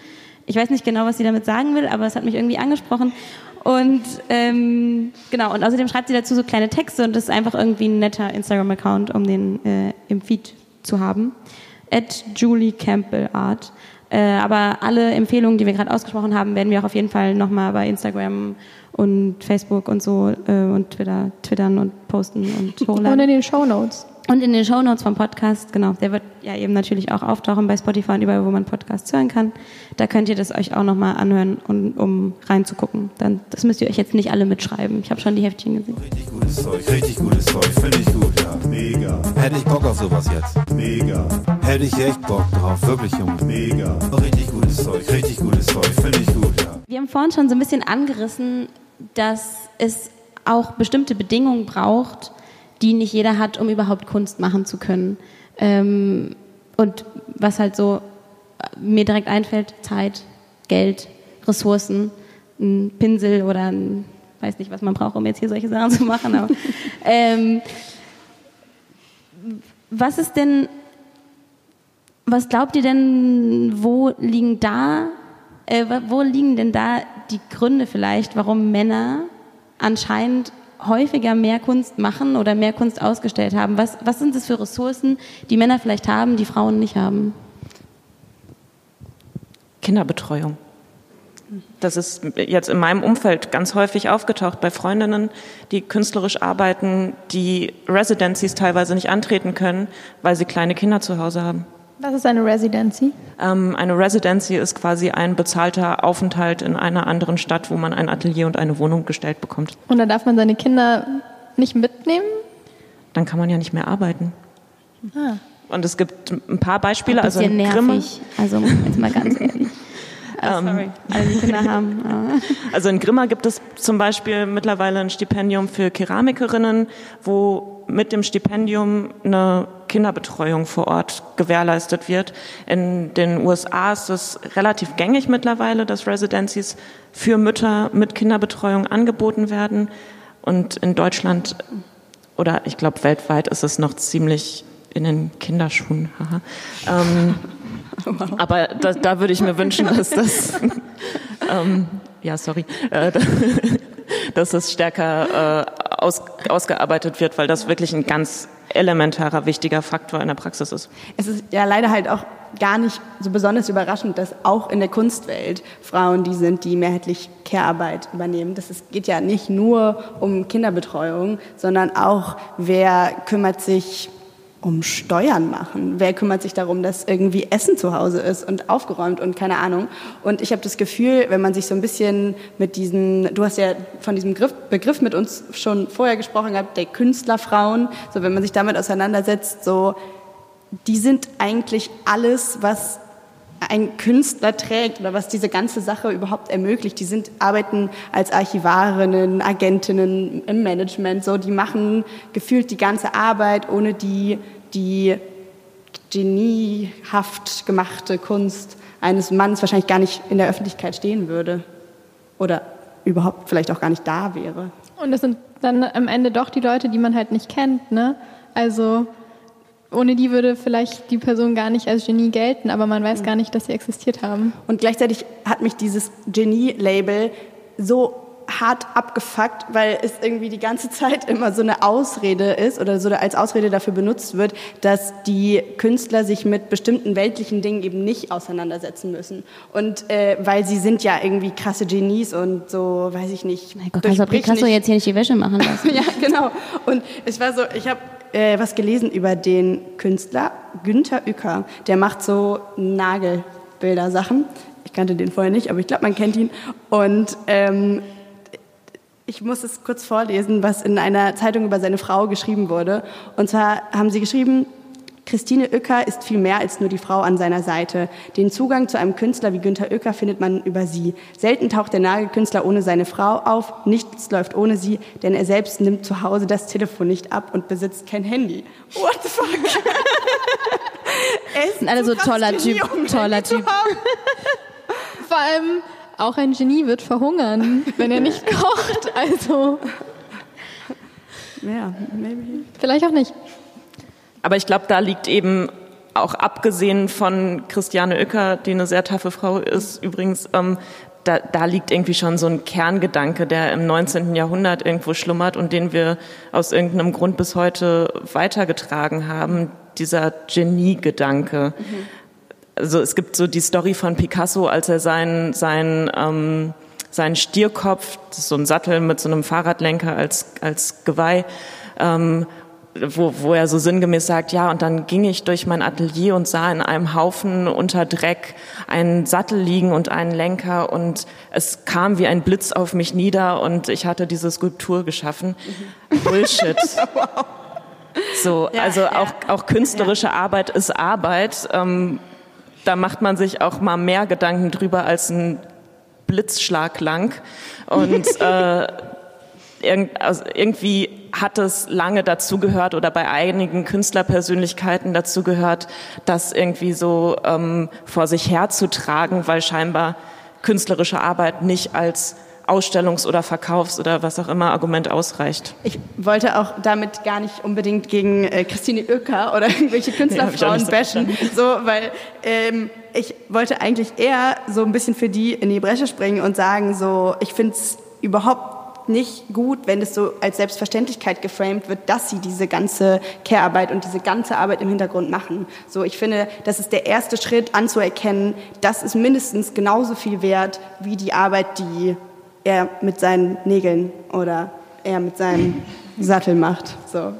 Ich weiß nicht genau, was sie damit sagen will, aber es hat mich irgendwie angesprochen. Und ähm, genau, und außerdem schreibt sie dazu so kleine Texte und das ist einfach irgendwie ein netter Instagram-Account, um den äh, im Feed zu haben. At Julie Campbell Art. Äh, aber alle Empfehlungen, die wir gerade ausgesprochen haben, werden wir auch auf jeden Fall nochmal bei Instagram und Facebook und so äh, und Twitter twittern und posten und hochladen. Und in den Show Notes. Und in den Shownotes vom Podcast, genau, der wird ja eben natürlich auch auftauchen bei Spotify und überall, wo man Podcasts hören kann. Da könnt ihr das euch auch nochmal anhören, um, um reinzugucken. Dann, das müsst ihr euch jetzt nicht alle mitschreiben. Ich habe schon die Heftchen gesehen. Richtig gutes Zeug, richtig gutes Zeug, finde ich gut, ja. Mega. Hätte ich Bock auf sowas jetzt. Mega. Hätte ich echt Bock drauf, wirklich, Junge. Mega. Richtig gutes Zeug, richtig gutes Zeug, finde ich gut, ja. Wir haben vorhin schon so ein bisschen angerissen, dass es auch bestimmte Bedingungen braucht, die nicht jeder hat, um überhaupt Kunst machen zu können. Ähm, und was halt so äh, mir direkt einfällt, Zeit, Geld, Ressourcen, ein Pinsel oder ein, weiß nicht, was man braucht, um jetzt hier solche Sachen zu machen. Aber, ähm, was ist denn, was glaubt ihr denn, wo liegen da, äh, wo liegen denn da die Gründe vielleicht, warum Männer anscheinend häufiger mehr Kunst machen oder mehr Kunst ausgestellt haben? Was, was sind das für Ressourcen, die Männer vielleicht haben, die Frauen nicht haben? Kinderbetreuung. Das ist jetzt in meinem Umfeld ganz häufig aufgetaucht bei Freundinnen, die künstlerisch arbeiten, die Residencies teilweise nicht antreten können, weil sie kleine Kinder zu Hause haben. Was ist eine Residency? Ähm, eine Residency ist quasi ein bezahlter Aufenthalt in einer anderen Stadt, wo man ein Atelier und eine Wohnung gestellt bekommt. Und da darf man seine Kinder nicht mitnehmen? Dann kann man ja nicht mehr arbeiten. Ah. Und es gibt ein paar Beispiele. Ein also bisschen in Grimme, nervig. Also jetzt mal ganz ehrlich. Ah, sorry, alle die Kinder haben. Ah. Also in Grimma gibt es zum Beispiel mittlerweile ein Stipendium für Keramikerinnen, wo mit dem Stipendium eine Kinderbetreuung vor Ort gewährleistet wird. In den USA ist es relativ gängig mittlerweile, dass Residencies für Mütter mit Kinderbetreuung angeboten werden. Und in Deutschland oder ich glaube weltweit ist es noch ziemlich in den Kinderschuhen. Ähm, aber da, da würde ich mir wünschen, dass das, ähm, ja, sorry, äh, dass das stärker äh, aus, ausgearbeitet wird, weil das wirklich ein ganz elementarer, wichtiger Faktor in der Praxis ist. Es ist ja leider halt auch gar nicht so besonders überraschend, dass auch in der Kunstwelt Frauen die sind, die mehrheitlich Care-Arbeit übernehmen. Das ist, geht ja nicht nur um Kinderbetreuung, sondern auch, wer kümmert sich um Steuern machen? Wer kümmert sich darum, dass irgendwie Essen zu Hause ist und aufgeräumt und keine Ahnung? Und ich habe das Gefühl, wenn man sich so ein bisschen mit diesen, du hast ja von diesem Begriff, mit uns schon vorher gesprochen gehabt, der Künstlerfrauen, so wenn man sich damit auseinandersetzt, so die sind eigentlich alles, was ein Künstler trägt oder was diese ganze Sache überhaupt ermöglicht. Die sind, arbeiten als Archivarinnen, Agentinnen im Management, so, die machen gefühlt die ganze Arbeit, ohne die die geniehaft gemachte Kunst eines Mannes wahrscheinlich gar nicht in der Öffentlichkeit stehen würde oder überhaupt vielleicht auch gar nicht da wäre. Und das sind dann am Ende doch die Leute, die man halt nicht kennt, ne? Also ohne die würde vielleicht die Person gar nicht als Genie gelten, aber man weiß gar nicht, dass sie existiert haben. Und gleichzeitig hat mich dieses Genie-Label so hart abgefuckt, weil es irgendwie die ganze Zeit immer so eine Ausrede ist oder so als Ausrede dafür benutzt wird, dass die Künstler sich mit bestimmten weltlichen Dingen eben nicht auseinandersetzen müssen. Und äh, weil sie sind ja irgendwie krasse Genies und so, weiß ich nicht. Mein Gott, kannst du Picasso jetzt hier nicht die Wäsche machen lassen? ja, genau. Und ich war so, ich habe äh, was gelesen über den Künstler Günther Uecker. Der macht so Nagelbilder-Sachen. Ich kannte den vorher nicht, aber ich glaube, man kennt ihn. Und ähm, ich muss es kurz vorlesen, was in einer Zeitung über seine Frau geschrieben wurde. Und zwar haben sie geschrieben, Christine Uecker ist viel mehr als nur die Frau an seiner Seite. Den Zugang zu einem Künstler wie Günter Uecker findet man über sie. Selten taucht der Nagelkünstler ohne seine Frau auf, nichts läuft ohne sie, denn er selbst nimmt zu Hause das Telefon nicht ab und besitzt kein Handy. What the fuck? er ist alle so toller Typ, toller Typ. Vor allem auch ein Genie wird verhungern, wenn er nicht kocht. Also ja, maybe. Vielleicht auch nicht. Aber ich glaube, da liegt eben auch abgesehen von Christiane Oecker, die eine sehr taffe Frau ist, übrigens, ähm, da, da liegt irgendwie schon so ein Kerngedanke, der im 19. Jahrhundert irgendwo schlummert und den wir aus irgendeinem Grund bis heute weitergetragen haben, dieser Genie-Gedanke. Mhm. Also es gibt so die Story von Picasso, als er seinen, seinen, ähm, seinen Stierkopf, so ein Sattel mit so einem Fahrradlenker als, als Geweih, ähm, wo, wo er so sinngemäß sagt, ja, und dann ging ich durch mein Atelier und sah in einem Haufen unter Dreck einen Sattel liegen und einen Lenker und es kam wie ein Blitz auf mich nieder und ich hatte diese Skulptur geschaffen. Mhm. Bullshit. wow. So, ja, also ja. auch, auch künstlerische ja. Arbeit ist Arbeit. Ähm, da macht man sich auch mal mehr Gedanken drüber als ein Blitzschlag lang. Und äh, also irgendwie hat es lange dazugehört oder bei einigen Künstlerpersönlichkeiten dazugehört, das irgendwie so ähm, vor sich herzutragen, weil scheinbar künstlerische Arbeit nicht als Ausstellungs- oder Verkaufs- oder was auch immer Argument ausreicht. Ich wollte auch damit gar nicht unbedingt gegen äh, Christine Oecker oder irgendwelche Künstlerfrauen nee, bashen, so, weil ähm, ich wollte eigentlich eher so ein bisschen für die in die Bresche springen und sagen, so, ich finde es nicht gut, wenn es so als Selbstverständlichkeit geframed wird, dass sie diese ganze Care-Arbeit und diese ganze Arbeit im Hintergrund machen. So, ich finde, das ist der erste Schritt anzuerkennen, das ist mindestens genauso viel wert wie die Arbeit, die er mit seinen Nägeln oder er mit seinem Sattel macht. So.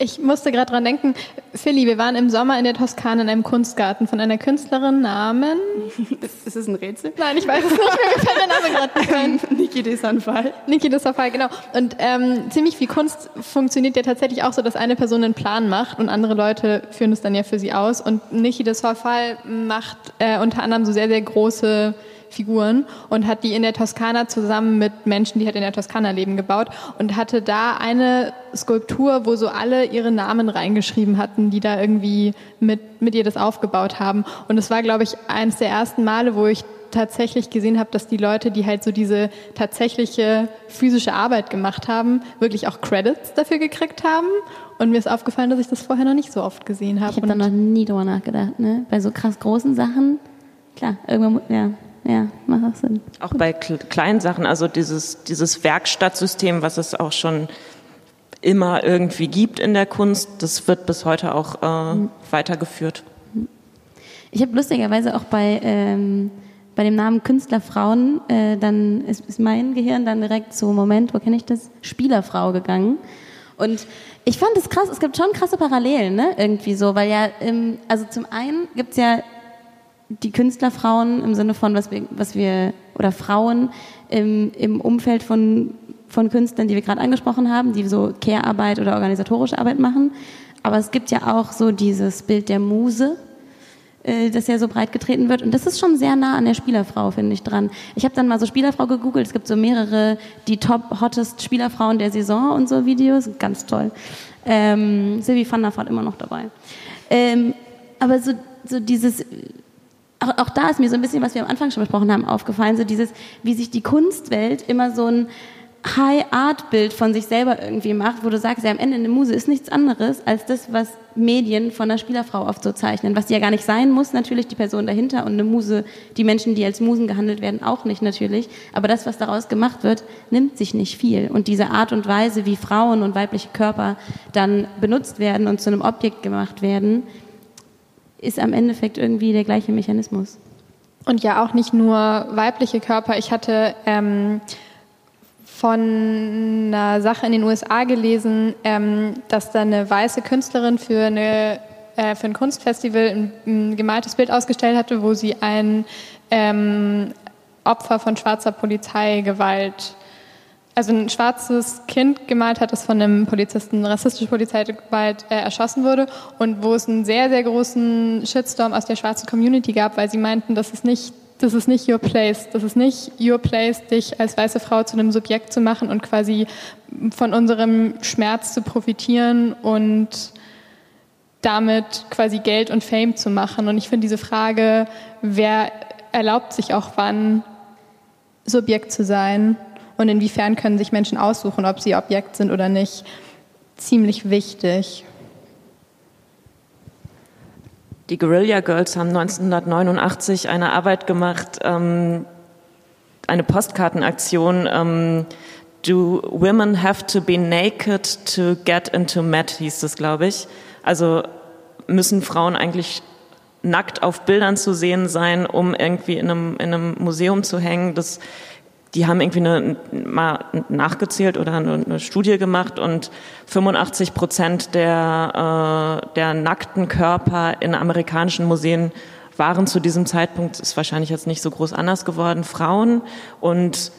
Ich musste gerade dran denken, Philly, wir waren im Sommer in der Toskana in einem Kunstgarten von einer Künstlerin Namen. Ist es ein Rätsel? Nein, ich weiß es nicht. Mir fällt der Name gerade nicht ein. Niki de Sanfal. Niki de Sanfal, genau. Und ähm, ziemlich viel Kunst funktioniert ja tatsächlich auch so, dass eine Person einen Plan macht und andere Leute führen es dann ja für sie aus. Und Niki de Sanfal macht äh, unter anderem so sehr, sehr große Figuren und hat die in der Toskana zusammen mit Menschen, die halt in der Toskana leben, gebaut und hatte da eine Skulptur, wo so alle ihre Namen reingeschrieben hatten, die da irgendwie mit, mit ihr das aufgebaut haben. Und es war, glaube ich, eines der ersten Male, wo ich tatsächlich gesehen habe, dass die Leute, die halt so diese tatsächliche physische Arbeit gemacht haben, wirklich auch Credits dafür gekriegt haben. Und mir ist aufgefallen, dass ich das vorher noch nicht so oft gesehen habe. Ich habe da noch nie drüber nachgedacht, ne? Bei so krass großen Sachen, klar, irgendwann, ja, ja, macht auch Sinn. Auch bei kleinen Sachen, also dieses, dieses Werkstattsystem, was es auch schon immer irgendwie gibt in der Kunst, das wird bis heute auch äh, mhm. weitergeführt. Ich habe lustigerweise auch bei, ähm, bei dem Namen Künstlerfrauen, äh, dann ist, ist mein Gehirn dann direkt so, Moment, wo kenne ich das? Spielerfrau gegangen. Und ich fand es krass, es gibt schon krasse Parallelen, ne? Irgendwie so, weil ja, ähm, also zum einen gibt es ja die Künstlerfrauen im Sinne von, was wir, was wir oder Frauen im, im Umfeld von, von Künstlern, die wir gerade angesprochen haben, die so Care-Arbeit oder organisatorische Arbeit machen. Aber es gibt ja auch so dieses Bild der Muse, äh, das ja so breit getreten wird. Und das ist schon sehr nah an der Spielerfrau, finde ich, dran. Ich habe dann mal so Spielerfrau gegoogelt. Es gibt so mehrere, die top hottest Spielerfrauen der Saison und so Videos. Ganz toll. Ähm, Sylvie van der Vaart immer noch dabei. Ähm, aber so, so dieses auch, auch da ist mir so ein bisschen, was wir am Anfang schon besprochen haben, aufgefallen, so dieses, wie sich die Kunstwelt immer so ein High-Art-Bild von sich selber irgendwie macht, wo du sagst, ja, am Ende eine Muse ist nichts anderes als das, was Medien von einer Spielerfrau oft so zeichnen, was die ja gar nicht sein muss, natürlich die Person dahinter und eine Muse, die Menschen, die als Musen gehandelt werden, auch nicht natürlich, aber das, was daraus gemacht wird, nimmt sich nicht viel. Und diese Art und Weise, wie Frauen und weibliche Körper dann benutzt werden und zu einem Objekt gemacht werden, ist am Endeffekt irgendwie der gleiche Mechanismus. Und ja, auch nicht nur weibliche Körper. Ich hatte ähm, von einer Sache in den USA gelesen, ähm, dass da eine weiße Künstlerin für, eine, äh, für ein Kunstfestival ein, ein, gemaltes Bild ausgestellt hatte, wo sie ein ähm, Opfer von schwarzer Polizeigewalt also ein schwarzes Kind gemalt hat, das von einem Polizisten, rassistische Polizeigewalt äh, erschossen wurde und wo es einen sehr, sehr großen Shitstorm aus der schwarzen Community gab, weil sie meinten, das ist nicht das ist nicht your place. Das ist nicht your place, dich als weiße Frau zu einem Subjekt zu machen und quasi von unserem Schmerz zu profitieren und damit quasi Geld und Fame zu machen. Und ich finde diese Frage, wer erlaubt sich auch wann, Subjekt zu sein, und inwiefern können sich Menschen aussuchen, ob sie Objekt sind oder nicht, ziemlich wichtig. Die Guerilla Girls haben 1989 eine Arbeit gemacht, ähm, eine Postkartenaktion. Ähm, Do women have to be naked to get into Met, hieß es, glaube ich. Also müssen Frauen eigentlich nackt auf Bildern zu sehen sein, um irgendwie in einem, in einem Museum zu hängen. Das, die haben irgendwie eine, mal nachgezählt oder eine, eine Studie gemacht und 85 Prozent der, äh, der nackten Körper in amerikanischen Museen waren zu diesem Zeitpunkt, ist wahrscheinlich jetzt nicht so groß anders geworden, Frauen. Und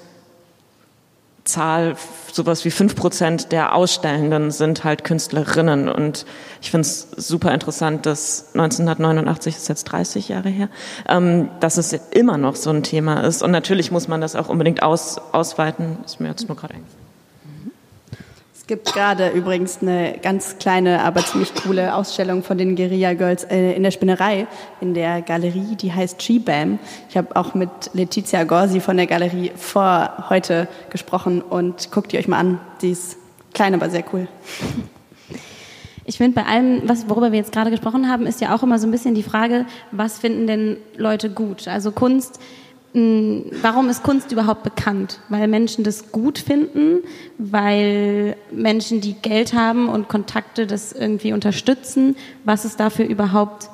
Zahl, sowas wie fünf Prozent der Ausstellenden sind halt Künstlerinnen. Und ich finde es super interessant, dass 1989, ist jetzt 30 Jahre her, ähm, dass es immer noch so ein Thema ist. Und natürlich muss man das auch unbedingt aus, ausweiten. Ist mir jetzt nur gerade eingefallen gibt gerade übrigens eine ganz kleine, aber ziemlich coole Ausstellung von den Guerilla Girls äh, in der Spinnerei, in der Galerie, die heißt G-Bam. Ich habe auch mit Letizia Gorsi von der Galerie vor heute gesprochen und guckt die euch mal an. Die ist klein, aber sehr cool. Ich finde, bei allem, was, worüber wir jetzt gerade gesprochen haben, ist ja auch immer so ein bisschen die Frage, was finden denn Leute gut? Also Kunst warum ist Kunst überhaupt bekannt? Weil Menschen das gut finden, weil Menschen, die Geld haben und Kontakte das irgendwie unterstützen. Was ist dafür überhaupt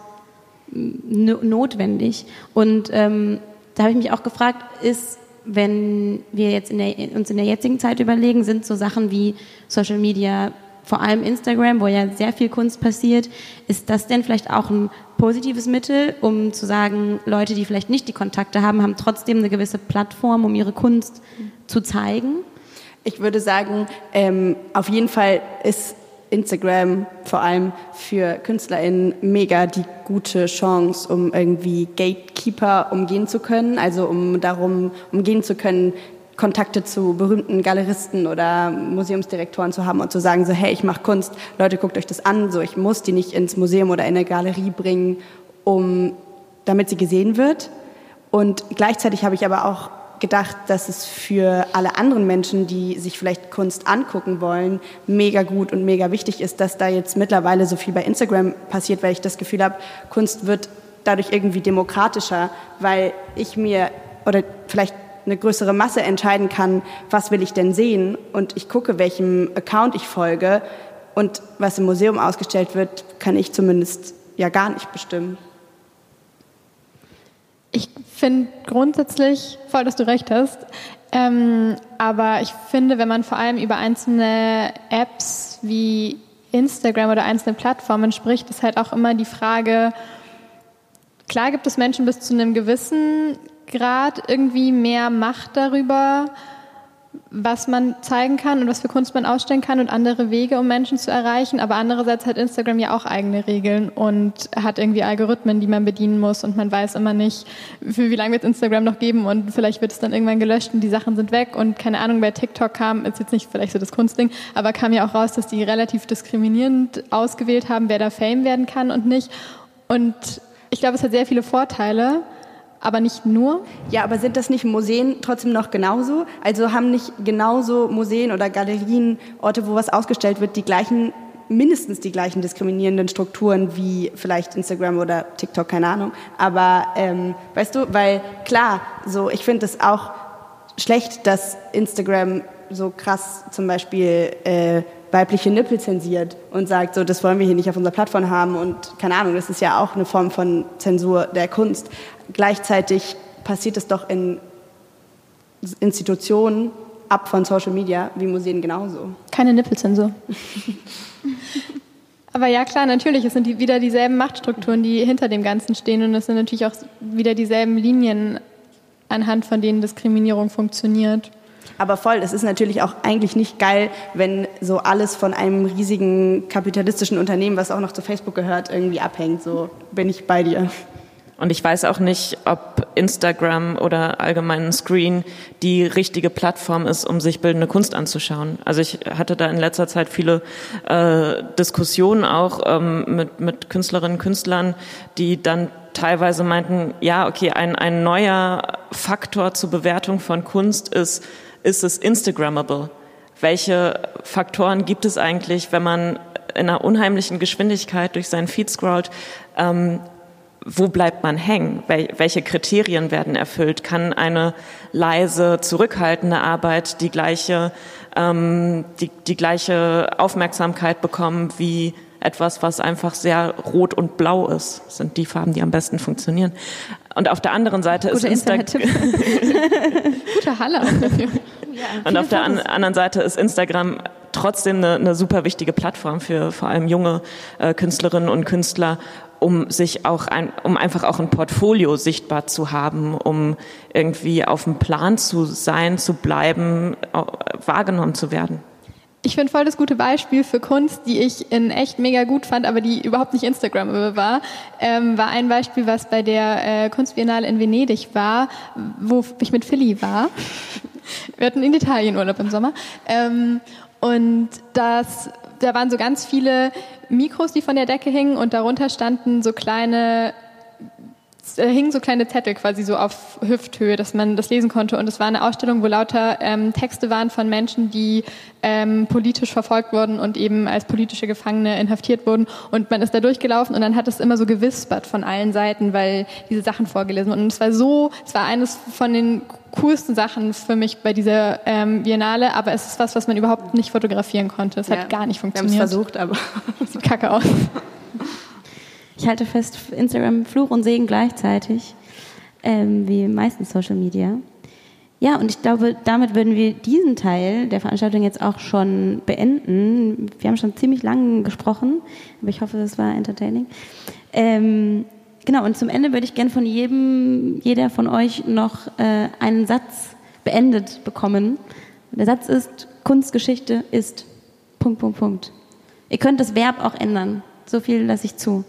hm, notwendig? Und ähm, da habe ich mich auch gefragt, ist, wenn wir jetzt in der, uns in der jetzigen Zeit überlegen, sind so Sachen wie Social Media vor allem Instagram, wo ja sehr viel Kunst passiert, ist das denn vielleicht auch ein positives Mittel, um zu sagen, Leute, die vielleicht nicht die Kontakte haben, haben trotzdem eine gewisse Plattform, um ihre Kunst zu zeigen? Ich würde sagen, ähm, auf jeden Fall ist Instagram vor allem für KünstlerInnen mega die gute Chance, um irgendwie Gatekeeper umgehen zu können, also um darum umgehen zu können, Kontakte zu berühmten Galeristen oder Museumsdirektoren zu haben und zu sagen, so hey, ich mache Kunst, Leute, guckt euch das an, so ich muss die nicht ins Museum oder in eine Galerie bringen, um damit sie gesehen wird. Und gleichzeitig habe ich aber auch gedacht, dass es für alle anderen Menschen, die sich vielleicht Kunst angucken wollen, mega gut und mega wichtig ist, dass da jetzt mittlerweile so viel bei Instagram passiert, weil ich das Gefühl habe, Kunst wird dadurch irgendwie demokratischer, weil ich mir oder vielleicht eine größere Masse entscheiden kann, was will ich denn sehen und ich gucke, welchem Account ich folge und was im Museum ausgestellt wird, kann ich zumindest ja gar nicht bestimmen. Ich finde grundsätzlich voll, dass du recht hast. Ähm, aber ich finde, wenn man vor allem über einzelne Apps wie Instagram oder einzelne Plattformen spricht, ist halt auch immer die Frage, klar gibt es Menschen bis zu einem gewissen Grad irgendwie mehr Macht darüber, was man zeigen kann und was für Kunst man ausstellen kann und andere Wege, um Menschen zu erreichen. Aber andererseits hat Instagram ja auch eigene Regeln und hat irgendwie Algorithmen, die man bedienen muss und man weiß immer nicht, für wie lange wird Instagram noch geben und vielleicht wird es dann irgendwann gelöscht und die Sachen sind weg und keine Ahnung, bei TikTok kam, ist jetzt nicht vielleicht so das Kunstding, aber kam ja auch raus, dass die relativ diskriminierend ausgewählt haben, wer da Fame werden kann und nicht. Und ich glaube, es hat sehr viele Vorteile aber nicht nur. Ja, aber sind das nicht Museen trotzdem noch genauso? Also haben nicht genauso Museen oder Galerien, Orte, wo was ausgestellt wird, die gleichen, mindestens die gleichen diskriminierenden Strukturen wie vielleicht Instagram oder TikTok, keine Ahnung. Aber ähm, weißt du, weil klar, so ich finde es auch schlecht, dass Instagram so krass zum Beispiel äh, weibliche Nippel zensiert und sagt, so, das wollen wir hier nicht auf unserer Plattform haben und keine Ahnung, das ist ja auch eine Form von Zensur der Kunst. Gleichzeitig passiert es doch in Institutionen ab von Social Media wie Museen genauso. Keine Nippelzensur. Aber ja, klar, natürlich, es sind die, wieder dieselben Machtstrukturen, die hinter dem Ganzen stehen und es sind natürlich auch wieder dieselben Linien, anhand von denen Diskriminierung funktioniert. Aber voll, es ist natürlich auch eigentlich nicht geil, wenn so alles von einem riesigen kapitalistischen Unternehmen, was auch noch zu Facebook gehört, irgendwie abhängt. So bin ich bei dir. Und ich weiß auch nicht, ob Instagram oder allgemein Screen die richtige Plattform ist, um sich bildende Kunst anzuschauen. Also ich hatte da in letzter Zeit viele äh, Diskussionen auch ähm, mit, mit Künstlerinnen und Künstlern, die dann teilweise meinten, ja, okay, ein, ein neuer Faktor zur Bewertung von Kunst ist, ist es Instagrammable? Welche Faktoren gibt es eigentlich, wenn man in einer unheimlichen Geschwindigkeit durch seinen Feed scrollt? Ähm, wo bleibt man hängen? Welche Kriterien werden erfüllt? Kann eine leise, zurückhaltende Arbeit die gleiche, ähm, die, die gleiche Aufmerksamkeit bekommen wie etwas, was einfach sehr rot und blau ist? Das sind die Farben, die am besten funktionieren. Und auf der anderen Seite Gute ist Instagram. Guter Halle. und auf der an anderen Seite ist Instagram trotzdem eine, eine super wichtige Plattform für vor allem junge äh, Künstlerinnen und Künstler, um sich auch ein, um einfach auch ein Portfolio sichtbar zu haben, um irgendwie auf dem Plan zu sein, zu bleiben, wahrgenommen zu werden. Ich finde voll das gute Beispiel für Kunst, die ich in echt mega gut fand, aber die überhaupt nicht Instagram war, ähm, war ein Beispiel, was bei der äh, Kunstbiennale in Venedig war, wo ich mit Philly war. Wir hatten in Italien Urlaub im Sommer. Ähm, und das, da waren so ganz viele Mikros, die von der Decke hingen und darunter standen so kleine hingen so kleine Zettel quasi so auf Hüfthöhe, dass man das lesen konnte. Und es war eine Ausstellung, wo lauter ähm, Texte waren von Menschen, die ähm, politisch verfolgt wurden und eben als politische Gefangene inhaftiert wurden. Und man ist da durchgelaufen und dann hat es immer so gewispert von allen Seiten, weil diese Sachen vorgelesen wurden. Und es war so, es war eines von den coolsten Sachen für mich bei dieser ähm, Biennale, aber es ist was, was man überhaupt nicht fotografieren konnte. Es ja. hat gar nicht funktioniert. Wir haben es versucht, aber sieht kacke aus. Ich halte fest, Instagram Fluch und Segen gleichzeitig, ähm, wie meistens Social Media. Ja, und ich glaube, damit würden wir diesen Teil der Veranstaltung jetzt auch schon beenden. Wir haben schon ziemlich lang gesprochen, aber ich hoffe, es war entertaining. Ähm, genau, und zum Ende würde ich gerne von jedem, jeder von euch noch äh, einen Satz beendet bekommen. Der Satz ist, Kunstgeschichte ist Punkt, Punkt, Punkt. Ihr könnt das Verb auch ändern. So viel lasse ich zu.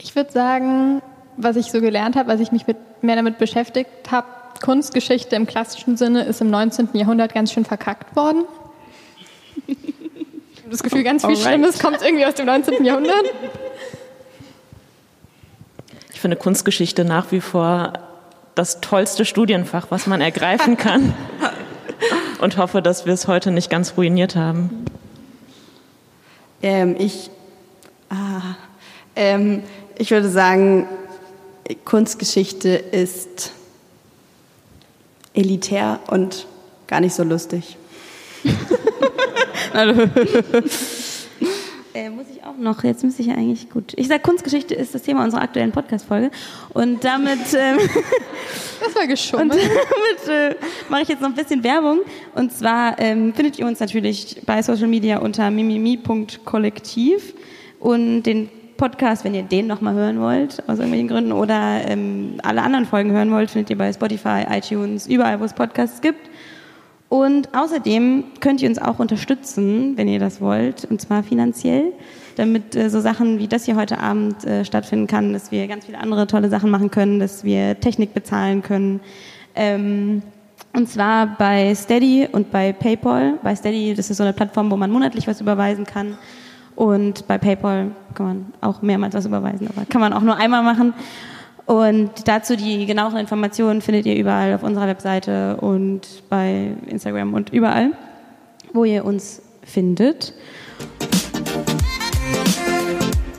Ich würde sagen, was ich so gelernt habe, als ich mich mit, mehr damit beschäftigt habe, Kunstgeschichte im klassischen Sinne ist im 19. Jahrhundert ganz schön verkackt worden. Ich habe das Gefühl, ganz viel Alright. Schlimmes kommt irgendwie aus dem 19. Jahrhundert. Ich finde Kunstgeschichte nach wie vor das tollste Studienfach, was man ergreifen kann. Und hoffe, dass wir es heute nicht ganz ruiniert haben. Ähm, ich, ah, ähm, ich würde sagen, Kunstgeschichte ist elitär und gar nicht so lustig. äh, muss ich auch noch, jetzt müsste ich ja eigentlich gut. Ich sage, Kunstgeschichte ist das Thema unserer aktuellen Podcast-Folge. Und damit. Ähm, das war geschummelt. Und damit äh, mache ich jetzt noch ein bisschen Werbung. Und zwar ähm, findet ihr uns natürlich bei Social Media unter mimimi.kollektiv und den Podcast, wenn ihr den nochmal hören wollt, aus irgendwelchen Gründen, oder ähm, alle anderen Folgen hören wollt, findet ihr bei Spotify, iTunes, überall, wo es Podcasts gibt. Und außerdem könnt ihr uns auch unterstützen, wenn ihr das wollt, und zwar finanziell, damit äh, so Sachen wie das hier heute Abend äh, stattfinden kann, dass wir ganz viele andere tolle Sachen machen können, dass wir Technik bezahlen können. Ähm, und zwar bei Steady und bei PayPal. Bei Steady, das ist so eine Plattform, wo man monatlich was überweisen kann. Und bei PayPal kann man auch mehrmals was überweisen, aber kann man auch nur einmal machen. Und dazu die genaueren Informationen findet ihr überall auf unserer Webseite und bei Instagram und überall, wo ihr uns findet.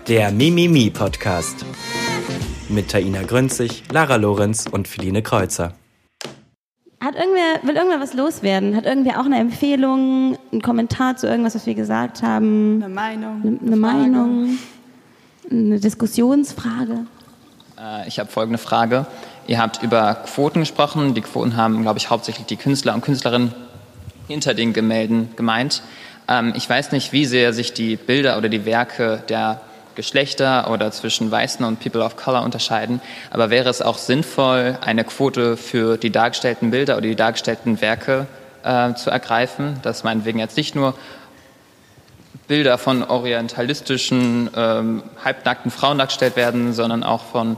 Der Mimimi Podcast mit Taina Grünzig, Lara Lorenz und Philine Kreuzer. Hat irgendwer, will irgendwer was loswerden? Hat irgendwer auch eine Empfehlung, einen Kommentar zu irgendwas, was wir gesagt haben? Eine Meinung. Eine, eine Meinung? Eine Diskussionsfrage? Äh, ich habe folgende Frage. Ihr habt über Quoten gesprochen. Die Quoten haben, glaube ich, hauptsächlich die Künstler und Künstlerinnen hinter den Gemälden gemeint. Ähm, ich weiß nicht, wie sehr sich die Bilder oder die Werke der Geschlechter oder zwischen Weißen und People of Color unterscheiden. Aber wäre es auch sinnvoll, eine Quote für die dargestellten Bilder oder die dargestellten Werke äh, zu ergreifen, dass meinetwegen jetzt nicht nur Bilder von orientalistischen, ähm, halbnackten Frauen dargestellt werden, sondern auch von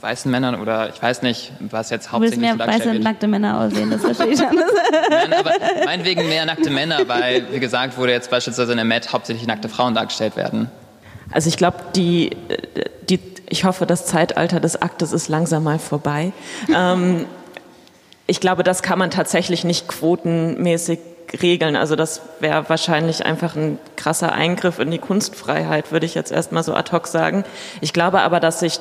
weißen Männern oder ich weiß nicht, was jetzt hauptsächlich du willst mehr weiße nackte Männer aussehen, das verstehe ich schon. Nein, aber meinetwegen mehr nackte Männer, weil, wie gesagt, wurde jetzt beispielsweise in der Met hauptsächlich nackte Frauen dargestellt werden. Also ich glaube, die, die, ich hoffe, das Zeitalter des Aktes ist langsam mal vorbei. ähm, ich glaube, das kann man tatsächlich nicht quotenmäßig regeln. Also das wäre wahrscheinlich einfach ein krasser Eingriff in die Kunstfreiheit, würde ich jetzt erstmal so ad hoc sagen. Ich glaube aber, dass sich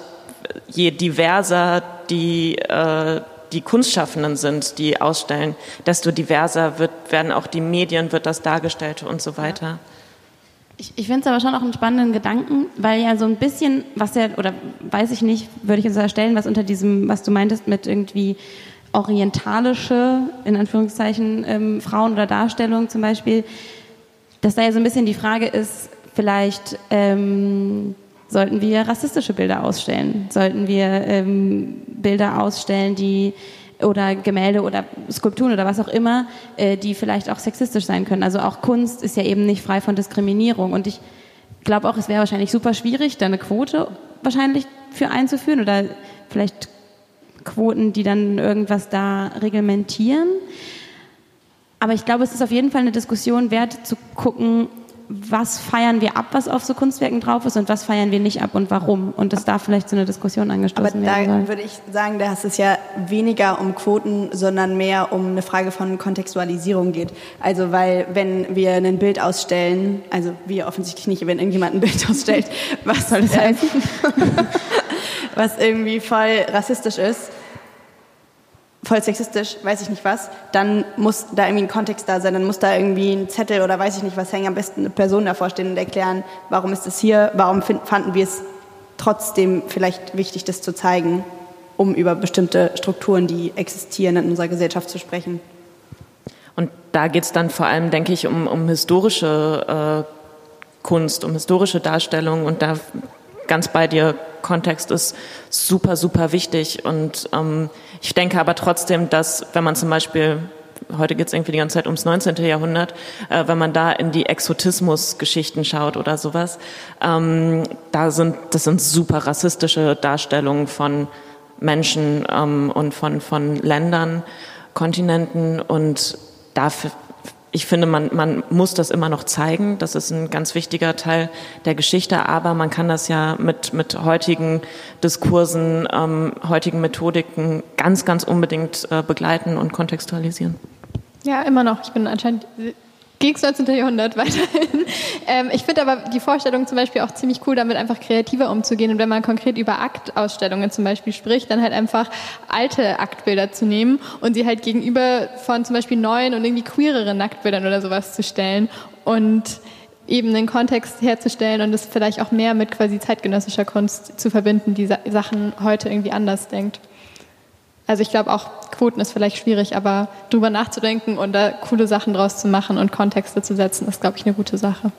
je diverser die, äh, die Kunstschaffenden sind, die ausstellen, desto diverser wird, werden auch die Medien, wird das dargestellt und so weiter. Ich, ich finde es aber schon auch einen spannenden Gedanken, weil ja so ein bisschen, was ja, oder weiß ich nicht, würde ich jetzt erstellen, was unter diesem, was du meintest mit irgendwie orientalische, in Anführungszeichen, ähm, Frauen oder Darstellungen zum Beispiel, dass da ja so ein bisschen die Frage ist, vielleicht ähm, sollten wir rassistische Bilder ausstellen, sollten wir ähm, Bilder ausstellen, die oder Gemälde oder Skulpturen oder was auch immer, äh, die vielleicht auch sexistisch sein können. Also auch Kunst ist ja eben nicht frei von Diskriminierung. Und ich glaube auch, es wäre wahrscheinlich super schwierig, da eine Quote wahrscheinlich für einzuführen oder vielleicht Quoten, die dann irgendwas da reglementieren. Aber ich glaube, es ist auf jeden Fall eine Diskussion wert zu gucken, was feiern wir ab, was auf so Kunstwerken drauf ist und was feiern wir nicht ab und warum. Und das darf vielleicht zu einer Diskussion angestoßen werden. Aber da würde ich sagen, dass es ja weniger um Quoten, sondern mehr um eine Frage von Kontextualisierung geht. Also weil wenn wir ein Bild ausstellen, also wir offensichtlich nicht, wenn irgendjemand ein Bild ausstellt, was soll das heißen? was irgendwie voll rassistisch ist, voll sexistisch, weiß ich nicht was, dann muss da irgendwie ein Kontext da sein, dann muss da irgendwie ein Zettel oder weiß ich nicht was hängen, am besten eine Person davor stehen und erklären, warum ist es hier, warum fanden wir es trotzdem vielleicht wichtig, das zu zeigen, um über bestimmte Strukturen, die existieren in unserer Gesellschaft zu sprechen. Und da geht es dann vor allem, denke ich, um, um historische äh, Kunst, um historische Darstellungen und da ganz bei dir, Kontext ist super, super wichtig und ähm, ich denke aber trotzdem, dass wenn man zum Beispiel heute geht es irgendwie die ganze Zeit ums 19. Jahrhundert, äh, wenn man da in die Exotismus-Geschichten schaut oder sowas, ähm, da sind, das sind super rassistische Darstellungen von Menschen ähm, und von, von Ländern, Kontinenten und dafür ich finde, man, man muss das immer noch zeigen. Das ist ein ganz wichtiger Teil der Geschichte. Aber man kann das ja mit, mit heutigen Diskursen, ähm, heutigen Methodiken ganz, ganz unbedingt äh, begleiten und kontextualisieren. Ja, immer noch. Ich bin anscheinend gegen das 19. Jahrhundert weiterhin. Ähm, ich finde aber die Vorstellung zum Beispiel auch ziemlich cool, damit einfach kreativer umzugehen. Und wenn man konkret über Aktausstellungen zum Beispiel spricht, dann halt einfach alte Aktbilder zu nehmen und sie halt gegenüber von zum Beispiel neuen und irgendwie queereren Nacktbildern oder sowas zu stellen und eben einen Kontext herzustellen und es vielleicht auch mehr mit quasi zeitgenössischer Kunst zu verbinden, die Sachen heute irgendwie anders denkt. Also ich glaube auch Quoten ist vielleicht schwierig, aber drüber nachzudenken und da coole Sachen draus zu machen und Kontexte zu setzen, ist glaube ich eine gute Sache.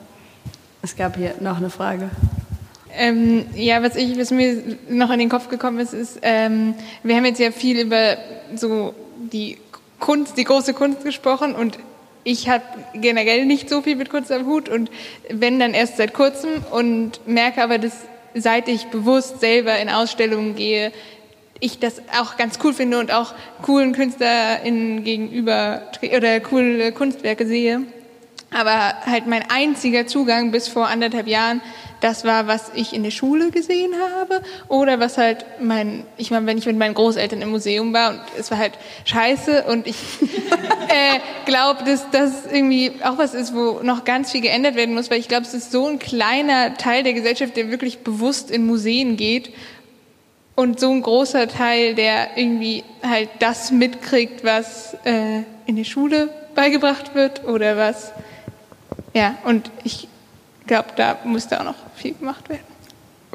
Es gab hier noch eine Frage. Ähm, ja, was, ich, was mir noch in den Kopf gekommen ist, ist, ähm, wir haben jetzt ja viel über so die Kunst, die große Kunst gesprochen und ich habe generell nicht so viel mit Kunst am Hut und wenn dann erst seit kurzem und merke aber, dass seit ich bewusst selber in Ausstellungen gehe, ich das auch ganz cool finde und auch coolen KünstlerInnen gegenüber oder coole Kunstwerke sehe. Aber halt mein einziger Zugang bis vor anderthalb Jahren, das war, was ich in der Schule gesehen habe oder was halt mein, ich meine, wenn ich mit meinen Großeltern im Museum war und es war halt scheiße und ich äh, glaube, dass das irgendwie auch was ist, wo noch ganz viel geändert werden muss, weil ich glaube, es ist so ein kleiner Teil der Gesellschaft, der wirklich bewusst in Museen geht und so ein großer Teil, der irgendwie halt das mitkriegt, was äh, in der Schule beigebracht wird oder was. Ja, und ich glaube, da muss da auch noch viel gemacht werden.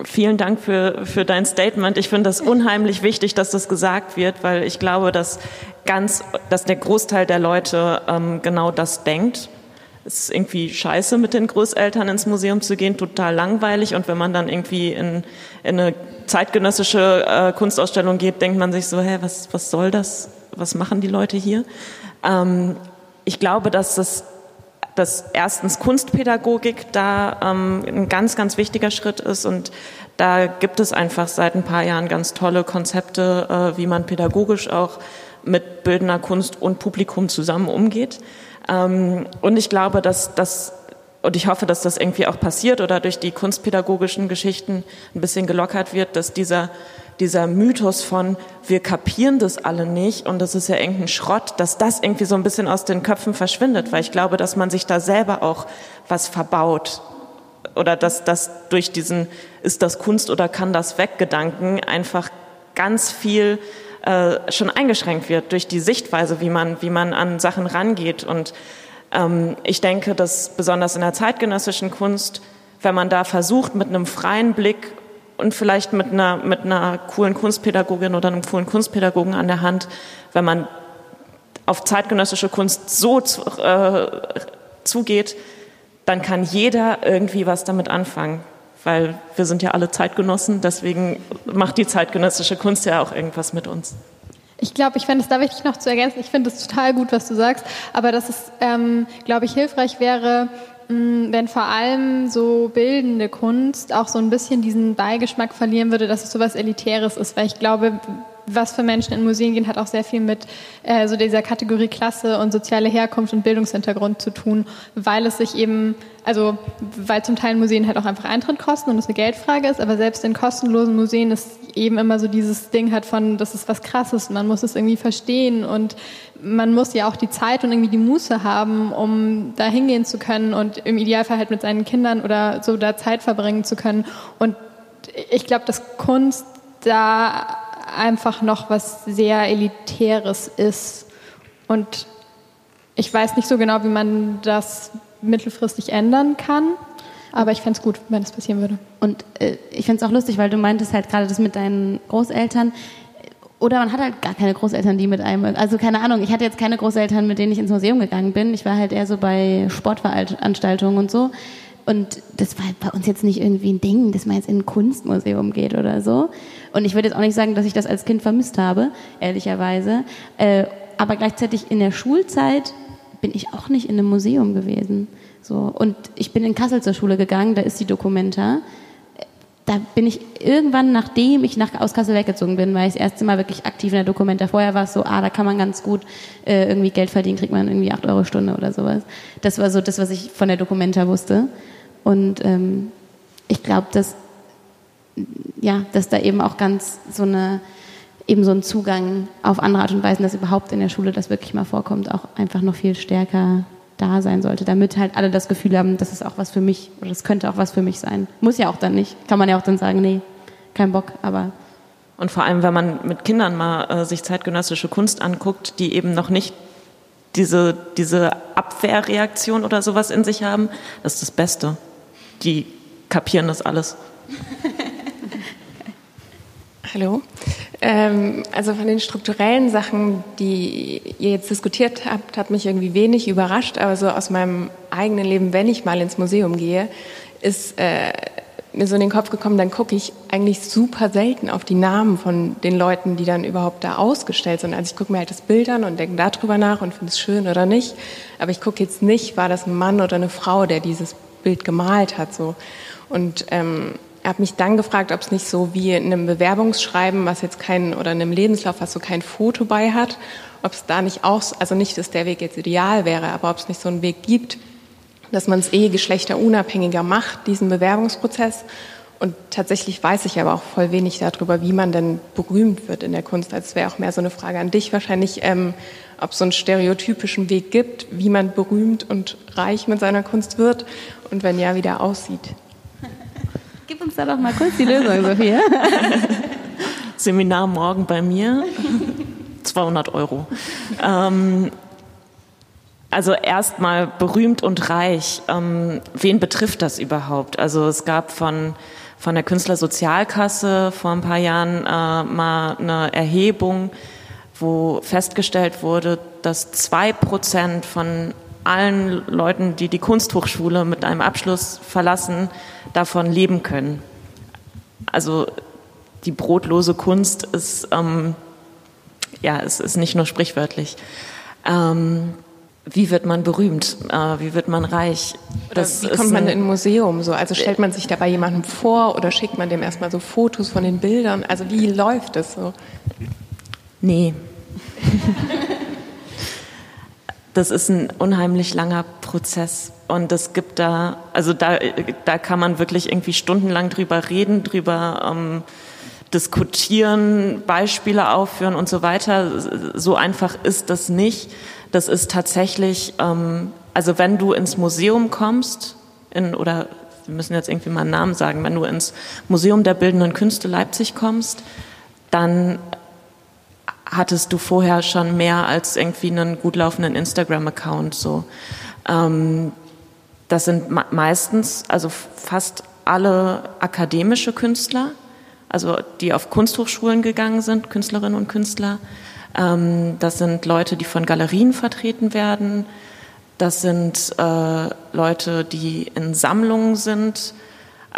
Vielen Dank für, für dein Statement. Ich finde das unheimlich wichtig, dass das gesagt wird, weil ich glaube, dass ganz, dass der Großteil der Leute ähm, genau das denkt es ist irgendwie scheiße, mit den Großeltern ins Museum zu gehen, total langweilig. Und wenn man dann irgendwie in, in eine zeitgenössische äh, Kunstausstellung geht, denkt man sich so, hä, was, was soll das? Was machen die Leute hier? Ähm, ich glaube, dass das dass erstens Kunstpädagogik da ähm, ein ganz, ganz wichtiger Schritt ist und da gibt es einfach seit ein paar Jahren ganz tolle Konzepte, äh, wie man pädagogisch auch mit bildender Kunst und Publikum zusammen umgeht. Ähm, und ich glaube, dass das und ich hoffe, dass das irgendwie auch passiert oder durch die kunstpädagogischen Geschichten ein bisschen gelockert wird, dass dieser dieser Mythos von, wir kapieren das alle nicht und das ist ja irgendein Schrott, dass das irgendwie so ein bisschen aus den Köpfen verschwindet, weil ich glaube, dass man sich da selber auch was verbaut oder dass das durch diesen, ist das Kunst oder kann das weg Gedanken einfach ganz viel äh, schon eingeschränkt wird durch die Sichtweise, wie man, wie man an Sachen rangeht. Und ähm, ich denke, dass besonders in der zeitgenössischen Kunst, wenn man da versucht, mit einem freien Blick und vielleicht mit einer, mit einer coolen Kunstpädagogin oder einem coolen Kunstpädagogen an der Hand, wenn man auf zeitgenössische Kunst so zu, äh, zugeht, dann kann jeder irgendwie was damit anfangen, weil wir sind ja alle Zeitgenossen, deswegen macht die zeitgenössische Kunst ja auch irgendwas mit uns. Ich glaube, ich fände es da wichtig noch zu ergänzen. Ich finde es total gut, was du sagst, aber dass es, ähm, glaube ich, hilfreich wäre, Mm, wenn vor allem so bildende Kunst auch so ein bisschen diesen Beigeschmack verlieren würde, dass es so was Elitäres ist, weil ich glaube, was für Menschen in Museen gehen, hat auch sehr viel mit äh, so dieser Kategorie Klasse und soziale Herkunft und Bildungshintergrund zu tun, weil es sich eben, also weil zum Teil Museen halt auch einfach Eintritt kosten und es eine Geldfrage ist, aber selbst in kostenlosen Museen ist eben immer so dieses Ding hat von, das ist was Krasses, man muss es irgendwie verstehen und man muss ja auch die Zeit und irgendwie die Muße haben, um da hingehen zu können und im Idealfall halt mit seinen Kindern oder so da Zeit verbringen zu können. Und ich glaube, dass Kunst da einfach noch was sehr Elitäres ist. Und ich weiß nicht so genau, wie man das mittelfristig ändern kann. Aber ich fände es gut, wenn es passieren würde. Und äh, ich finde es auch lustig, weil du meintest halt gerade das mit deinen Großeltern. Oder man hat halt gar keine Großeltern, die mit einem, also keine Ahnung, ich hatte jetzt keine Großeltern, mit denen ich ins Museum gegangen bin. Ich war halt eher so bei Sportveranstaltungen und so. Und das war bei uns jetzt nicht irgendwie ein Ding, dass man jetzt in ein Kunstmuseum geht oder so. Und ich würde jetzt auch nicht sagen, dass ich das als Kind vermisst habe, ehrlicherweise. Äh, aber gleichzeitig in der Schulzeit bin ich auch nicht in einem Museum gewesen. So. Und ich bin in Kassel zur Schule gegangen, da ist die Dokumenta da bin ich irgendwann, nachdem ich nach, aus Kassel weggezogen bin, war ich das erste Mal wirklich aktiv in der Dokumenta. Vorher war es so, ah, da kann man ganz gut äh, irgendwie Geld verdienen, kriegt man irgendwie acht Euro Stunde oder sowas. Das war so das, was ich von der Dokumenta wusste. Und ähm, ich glaube, dass, ja, dass da eben auch ganz so eine, eben so ein Zugang auf andere Art und Weise, dass überhaupt in der Schule das wirklich mal vorkommt, auch einfach noch viel stärker da sein sollte, damit halt alle das Gefühl haben, das ist auch was für mich oder das könnte auch was für mich sein. Muss ja auch dann nicht. Kann man ja auch dann sagen, nee, kein Bock, aber. Und vor allem, wenn man mit Kindern mal äh, sich zeitgenössische Kunst anguckt, die eben noch nicht diese, diese Abwehrreaktion oder sowas in sich haben, das ist das Beste. Die kapieren das alles. Hallo. Ähm, also von den strukturellen Sachen, die ihr jetzt diskutiert habt, hat mich irgendwie wenig überrascht. Aber so aus meinem eigenen Leben, wenn ich mal ins Museum gehe, ist äh, mir so in den Kopf gekommen, dann gucke ich eigentlich super selten auf die Namen von den Leuten, die dann überhaupt da ausgestellt sind. Also ich gucke mir halt das Bild an und denke darüber nach und finde es schön oder nicht. Aber ich gucke jetzt nicht, war das ein Mann oder eine Frau, der dieses Bild gemalt hat. So. Und ähm, habe mich dann gefragt, ob es nicht so wie in einem Bewerbungsschreiben, was jetzt kein, oder in einem Lebenslauf, was so kein Foto bei hat, ob es da nicht auch, also nicht, dass der Weg jetzt ideal wäre, aber ob es nicht so einen Weg gibt, dass man es eh geschlechterunabhängiger macht, diesen Bewerbungsprozess. Und tatsächlich weiß ich aber auch voll wenig darüber, wie man denn berühmt wird in der Kunst. Also es wäre auch mehr so eine Frage an dich wahrscheinlich, ähm, ob es so einen stereotypischen Weg gibt, wie man berühmt und reich mit seiner Kunst wird und wenn ja, wie der aussieht. Gib uns da doch mal kurz die Lösung, Sophia. Seminar morgen bei mir. 200 Euro. Ähm, also erstmal berühmt und reich. Ähm, wen betrifft das überhaupt? Also es gab von von der Künstlersozialkasse vor ein paar Jahren äh, mal eine Erhebung, wo festgestellt wurde, dass zwei Prozent von allen Leuten, die die Kunsthochschule mit einem Abschluss verlassen, davon leben können. Also die brotlose Kunst ist, ähm, ja, es ist nicht nur sprichwörtlich. Ähm, wie wird man berühmt? Äh, wie wird man reich? Das wie kommt man in ein Museum so? Also stellt man sich dabei jemandem vor oder schickt man dem erstmal so Fotos von den Bildern? Also wie läuft das so? Nee. Das ist ein unheimlich langer Prozess. Und es gibt da, also da, da kann man wirklich irgendwie stundenlang drüber reden, drüber, ähm, diskutieren, Beispiele aufführen und so weiter. So einfach ist das nicht. Das ist tatsächlich, ähm, also wenn du ins Museum kommst, in, oder wir müssen jetzt irgendwie mal einen Namen sagen, wenn du ins Museum der Bildenden Künste Leipzig kommst, dann hattest du vorher schon mehr als irgendwie einen gut laufenden Instagram-Account. So. Ähm, das sind meistens, also fast alle akademische Künstler, also die auf Kunsthochschulen gegangen sind, Künstlerinnen und Künstler. Ähm, das sind Leute, die von Galerien vertreten werden. Das sind äh, Leute, die in Sammlungen sind.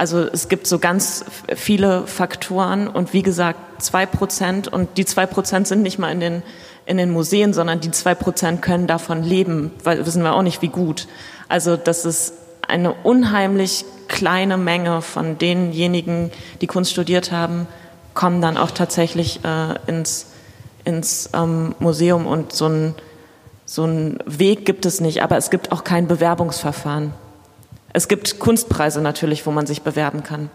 Also es gibt so ganz viele Faktoren und wie gesagt, zwei Prozent und die zwei Prozent sind nicht mal in den, in den Museen, sondern die zwei Prozent können davon leben, weil wissen wir auch nicht, wie gut. Also das ist eine unheimlich kleine Menge von denjenigen, die Kunst studiert haben, kommen dann auch tatsächlich äh, ins, ins ähm, Museum und so ein, so ein Weg gibt es nicht, aber es gibt auch kein Bewerbungsverfahren. Es gibt Kunstpreise natürlich, wo man sich bewerben kann.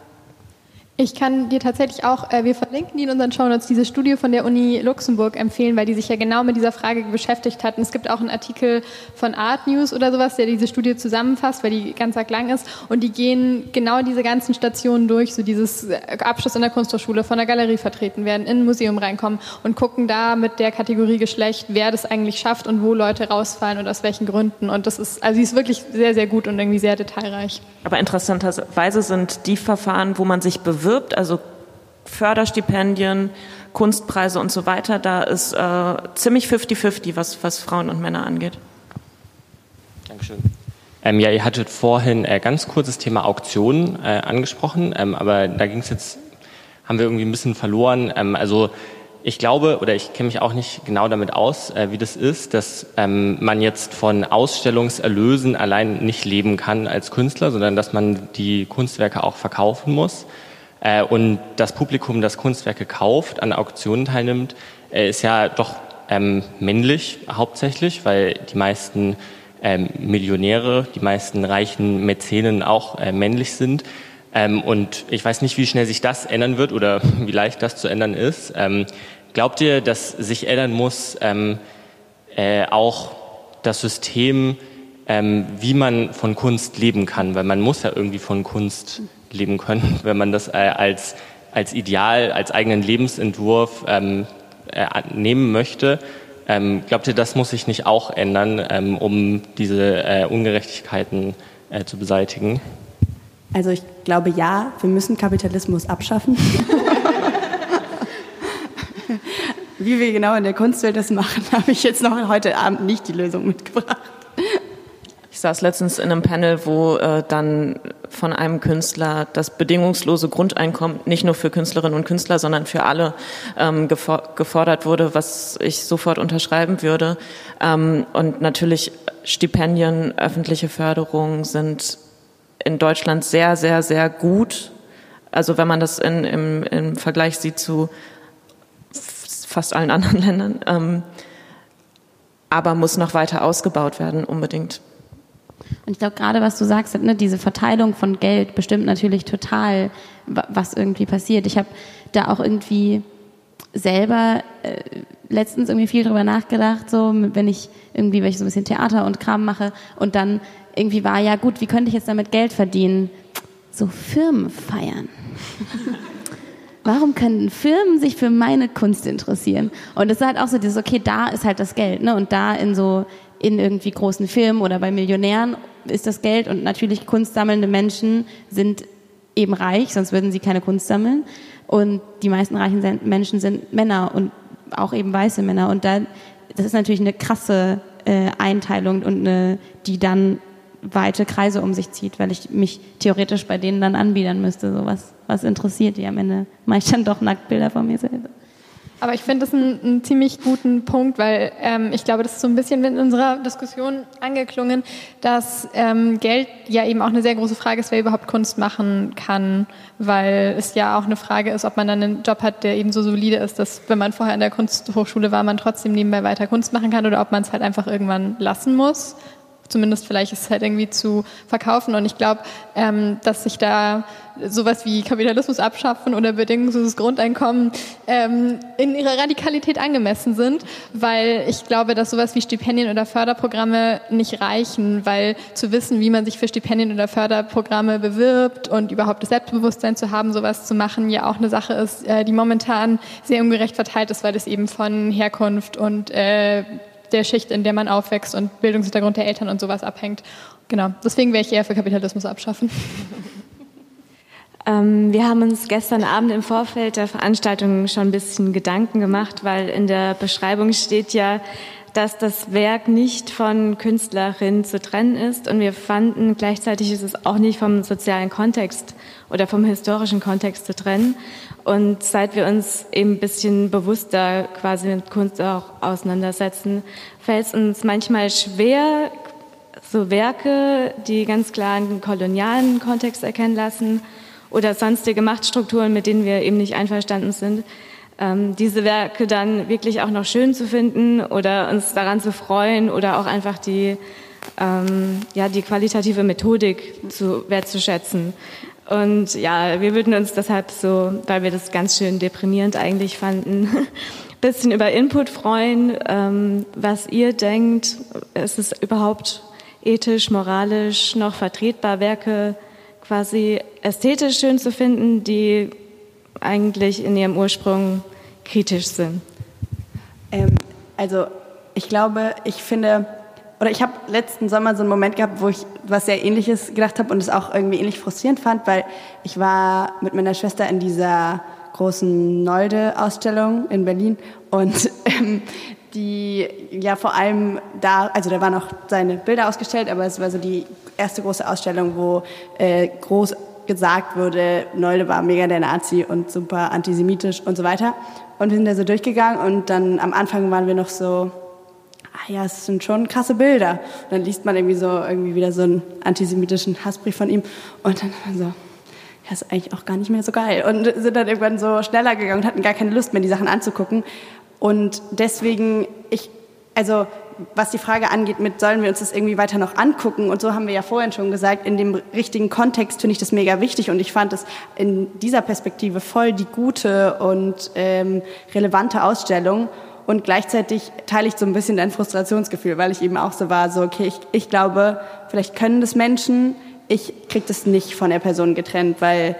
Ich kann dir tatsächlich auch, äh, wir verlinken die in unseren Shownotes, diese Studie von der Uni Luxemburg empfehlen, weil die sich ja genau mit dieser Frage beschäftigt hatten. Es gibt auch einen Artikel von Art News oder sowas, der diese Studie zusammenfasst, weil die ganz lang ist. Und die gehen genau diese ganzen Stationen durch, so dieses äh, Abschluss in der Kunsthochschule, von der Galerie vertreten werden, in ein Museum reinkommen und gucken da mit der Kategorie Geschlecht, wer das eigentlich schafft und wo Leute rausfallen und aus welchen Gründen. Und das ist, also sie ist wirklich sehr, sehr gut und irgendwie sehr detailreich. Aber interessanterweise sind die Verfahren, wo man sich bewirbt, bewirbt, also Förderstipendien, Kunstpreise und so weiter, da ist äh, ziemlich 50-50, was, was Frauen und Männer angeht. Dankeschön. Ähm, ja, ihr hattet vorhin äh, ganz kurzes Thema Auktionen äh, angesprochen, ähm, aber da ging es jetzt, haben wir irgendwie ein bisschen verloren. Ähm, also ich glaube, oder ich kenne mich auch nicht genau damit aus, äh, wie das ist, dass ähm, man jetzt von Ausstellungserlösen allein nicht leben kann als Künstler, sondern dass man die Kunstwerke auch verkaufen muss. Äh, und das Publikum, das Kunstwerke kauft, an Auktionen teilnimmt, äh, ist ja doch ähm, männlich hauptsächlich, weil die meisten ähm, Millionäre, die meisten reichen Mäzenen auch äh, männlich sind. Ähm, und ich weiß nicht, wie schnell sich das ändern wird oder wie leicht das zu ändern ist. Ähm, glaubt ihr, dass sich ändern muss ähm, äh, auch das System, ähm, wie man von Kunst leben kann? Weil man muss ja irgendwie von Kunst leben können, wenn man das äh, als, als Ideal, als eigenen Lebensentwurf ähm, äh, nehmen möchte. Ähm, glaubt ihr, das muss sich nicht auch ändern, ähm, um diese äh, Ungerechtigkeiten äh, zu beseitigen? Also ich glaube ja, wir müssen Kapitalismus abschaffen. Wie wir genau in der Kunstwelt das machen, habe ich jetzt noch heute Abend nicht die Lösung mitgebracht. Ich saß letztens in einem Panel, wo äh, dann von einem Künstler das bedingungslose Grundeinkommen nicht nur für Künstlerinnen und Künstler, sondern für alle ähm, gefordert wurde, was ich sofort unterschreiben würde. Ähm, und natürlich Stipendien, öffentliche Förderung sind in Deutschland sehr, sehr, sehr gut. Also wenn man das in, im, im Vergleich sieht zu fast allen anderen Ländern. Ähm, aber muss noch weiter ausgebaut werden, unbedingt. Und ich glaube, gerade was du sagst, ne, diese Verteilung von Geld bestimmt natürlich total, was irgendwie passiert. Ich habe da auch irgendwie selber äh, letztens irgendwie viel drüber nachgedacht, so wenn ich irgendwie, wenn so ein bisschen Theater und Kram mache und dann irgendwie war, ja gut, wie könnte ich jetzt damit Geld verdienen? So Firmen feiern. Warum können Firmen sich für meine Kunst interessieren? Und es ist halt auch so dieses, okay, da ist halt das Geld, ne? Und da in so in irgendwie großen Filmen oder bei Millionären ist das Geld und natürlich kunstsammelnde Menschen sind eben reich, sonst würden sie keine Kunst sammeln. Und die meisten reichen Menschen sind Männer und auch eben weiße Männer. Und da, das ist natürlich eine krasse äh, Einteilung und eine, die dann weite Kreise um sich zieht, weil ich mich theoretisch bei denen dann anbiedern müsste. So was, was interessiert die am Ende? Mache ich dann doch Nacktbilder von mir selber. Aber ich finde das einen, einen, ziemlich guten Punkt, weil ähm, ich glaube, das ist so ein bisschen in unserer Diskussion angeklungen, dass ähm, Geld ja eben auch eine sehr große Frage ist, wer überhaupt Kunst machen kann, weil es ja auch eine Frage ist, ob man dann einen Job hat, der eben so solide ist, dass wenn man vorher in der Kunsthochschule war, man trotzdem nebenbei weiter Kunst machen kann oder ob man es halt einfach irgendwann lassen muss zumindest vielleicht ist es halt irgendwie zu verkaufen. Und ich glaube, ähm, dass sich da sowas wie Kapitalismus abschaffen oder bedingungsloses Grundeinkommen ähm, in ihrer Radikalität angemessen sind, weil ich glaube, dass sowas wie Stipendien oder Förderprogramme nicht reichen, weil zu wissen, wie man sich für Stipendien oder Förderprogramme bewirbt und überhaupt das Selbstbewusstsein zu haben, sowas zu machen, ja auch eine Sache ist, äh, die momentan sehr ungerecht verteilt ist, weil es eben von Herkunft und äh, der Schicht, in der man aufwächst und Bildungshintergrund der Eltern und sowas abhängt. Genau, deswegen wäre ich eher für Kapitalismus abschaffen. Ähm, wir haben uns gestern Abend im Vorfeld der Veranstaltung schon ein bisschen Gedanken gemacht, weil in der Beschreibung steht ja, dass das Werk nicht von Künstlerin zu trennen ist. Und wir fanden, gleichzeitig ist es auch nicht vom sozialen Kontext oder vom historischen Kontext zu trennen. Und seit wir uns eben ein bisschen bewusster quasi mit Kunst auch auseinandersetzen, fällt es uns manchmal schwer, so Werke, die ganz klar einen kolonialen Kontext erkennen lassen oder sonstige Machtstrukturen, mit denen wir eben nicht einverstanden sind, ähm, diese Werke dann wirklich auch noch schön zu finden oder uns daran zu freuen oder auch einfach die, ähm, ja, die qualitative Methodik zu wertzuschätzen. Und ja, wir würden uns deshalb so, weil wir das ganz schön deprimierend eigentlich fanden, bisschen über Input freuen, ähm, was ihr denkt. Ist es überhaupt ethisch, moralisch noch vertretbar, Werke quasi ästhetisch schön zu finden, die eigentlich in ihrem Ursprung kritisch sind? Ähm, also ich glaube, ich finde, oder ich habe letzten Sommer so einen Moment gehabt, wo ich was sehr Ähnliches gedacht habe und es auch irgendwie ähnlich frustrierend fand, weil ich war mit meiner Schwester in dieser großen Nolde-Ausstellung in Berlin und ähm, die ja vor allem da, also da waren auch seine Bilder ausgestellt, aber es war so die erste große Ausstellung, wo äh, groß gesagt wurde, Nolde war mega der Nazi und super antisemitisch und so weiter. Und wir sind da so durchgegangen und dann am Anfang waren wir noch so, ah ja, es sind schon krasse Bilder. Und dann liest man irgendwie so irgendwie wieder so einen antisemitischen Hassbrief von ihm und dann so, ja, ist eigentlich auch gar nicht mehr so geil. Und sind dann irgendwann so schneller gegangen und hatten gar keine Lust mehr, die Sachen anzugucken. Und deswegen, ich, also was die Frage angeht, mit sollen wir uns das irgendwie weiter noch angucken? Und so haben wir ja vorhin schon gesagt, in dem richtigen Kontext finde ich das mega wichtig und ich fand es in dieser Perspektive voll die gute und ähm, relevante Ausstellung. Und gleichzeitig teile ich so ein bisschen dein Frustrationsgefühl, weil ich eben auch so war, so, okay, ich, ich glaube, vielleicht können das Menschen, ich kriege das nicht von der Person getrennt, weil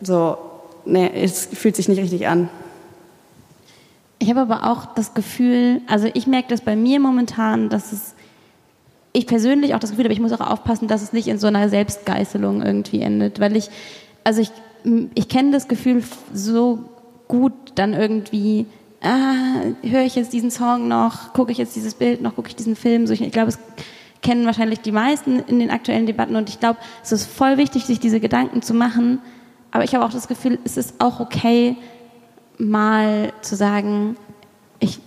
so, nee, es fühlt sich nicht richtig an. Ich habe aber auch das Gefühl, also ich merke das bei mir momentan, dass es, ich persönlich auch das Gefühl habe, ich muss auch aufpassen, dass es nicht in so einer Selbstgeißelung irgendwie endet, weil ich, also ich, ich kenne das Gefühl so gut dann irgendwie, ah, höre ich jetzt diesen Song noch, gucke ich jetzt dieses Bild noch, gucke ich diesen Film. So, ich, ich glaube, es kennen wahrscheinlich die meisten in den aktuellen Debatten und ich glaube, es ist voll wichtig, sich diese Gedanken zu machen. Aber ich habe auch das Gefühl, es ist auch okay, mal zu sagen, ich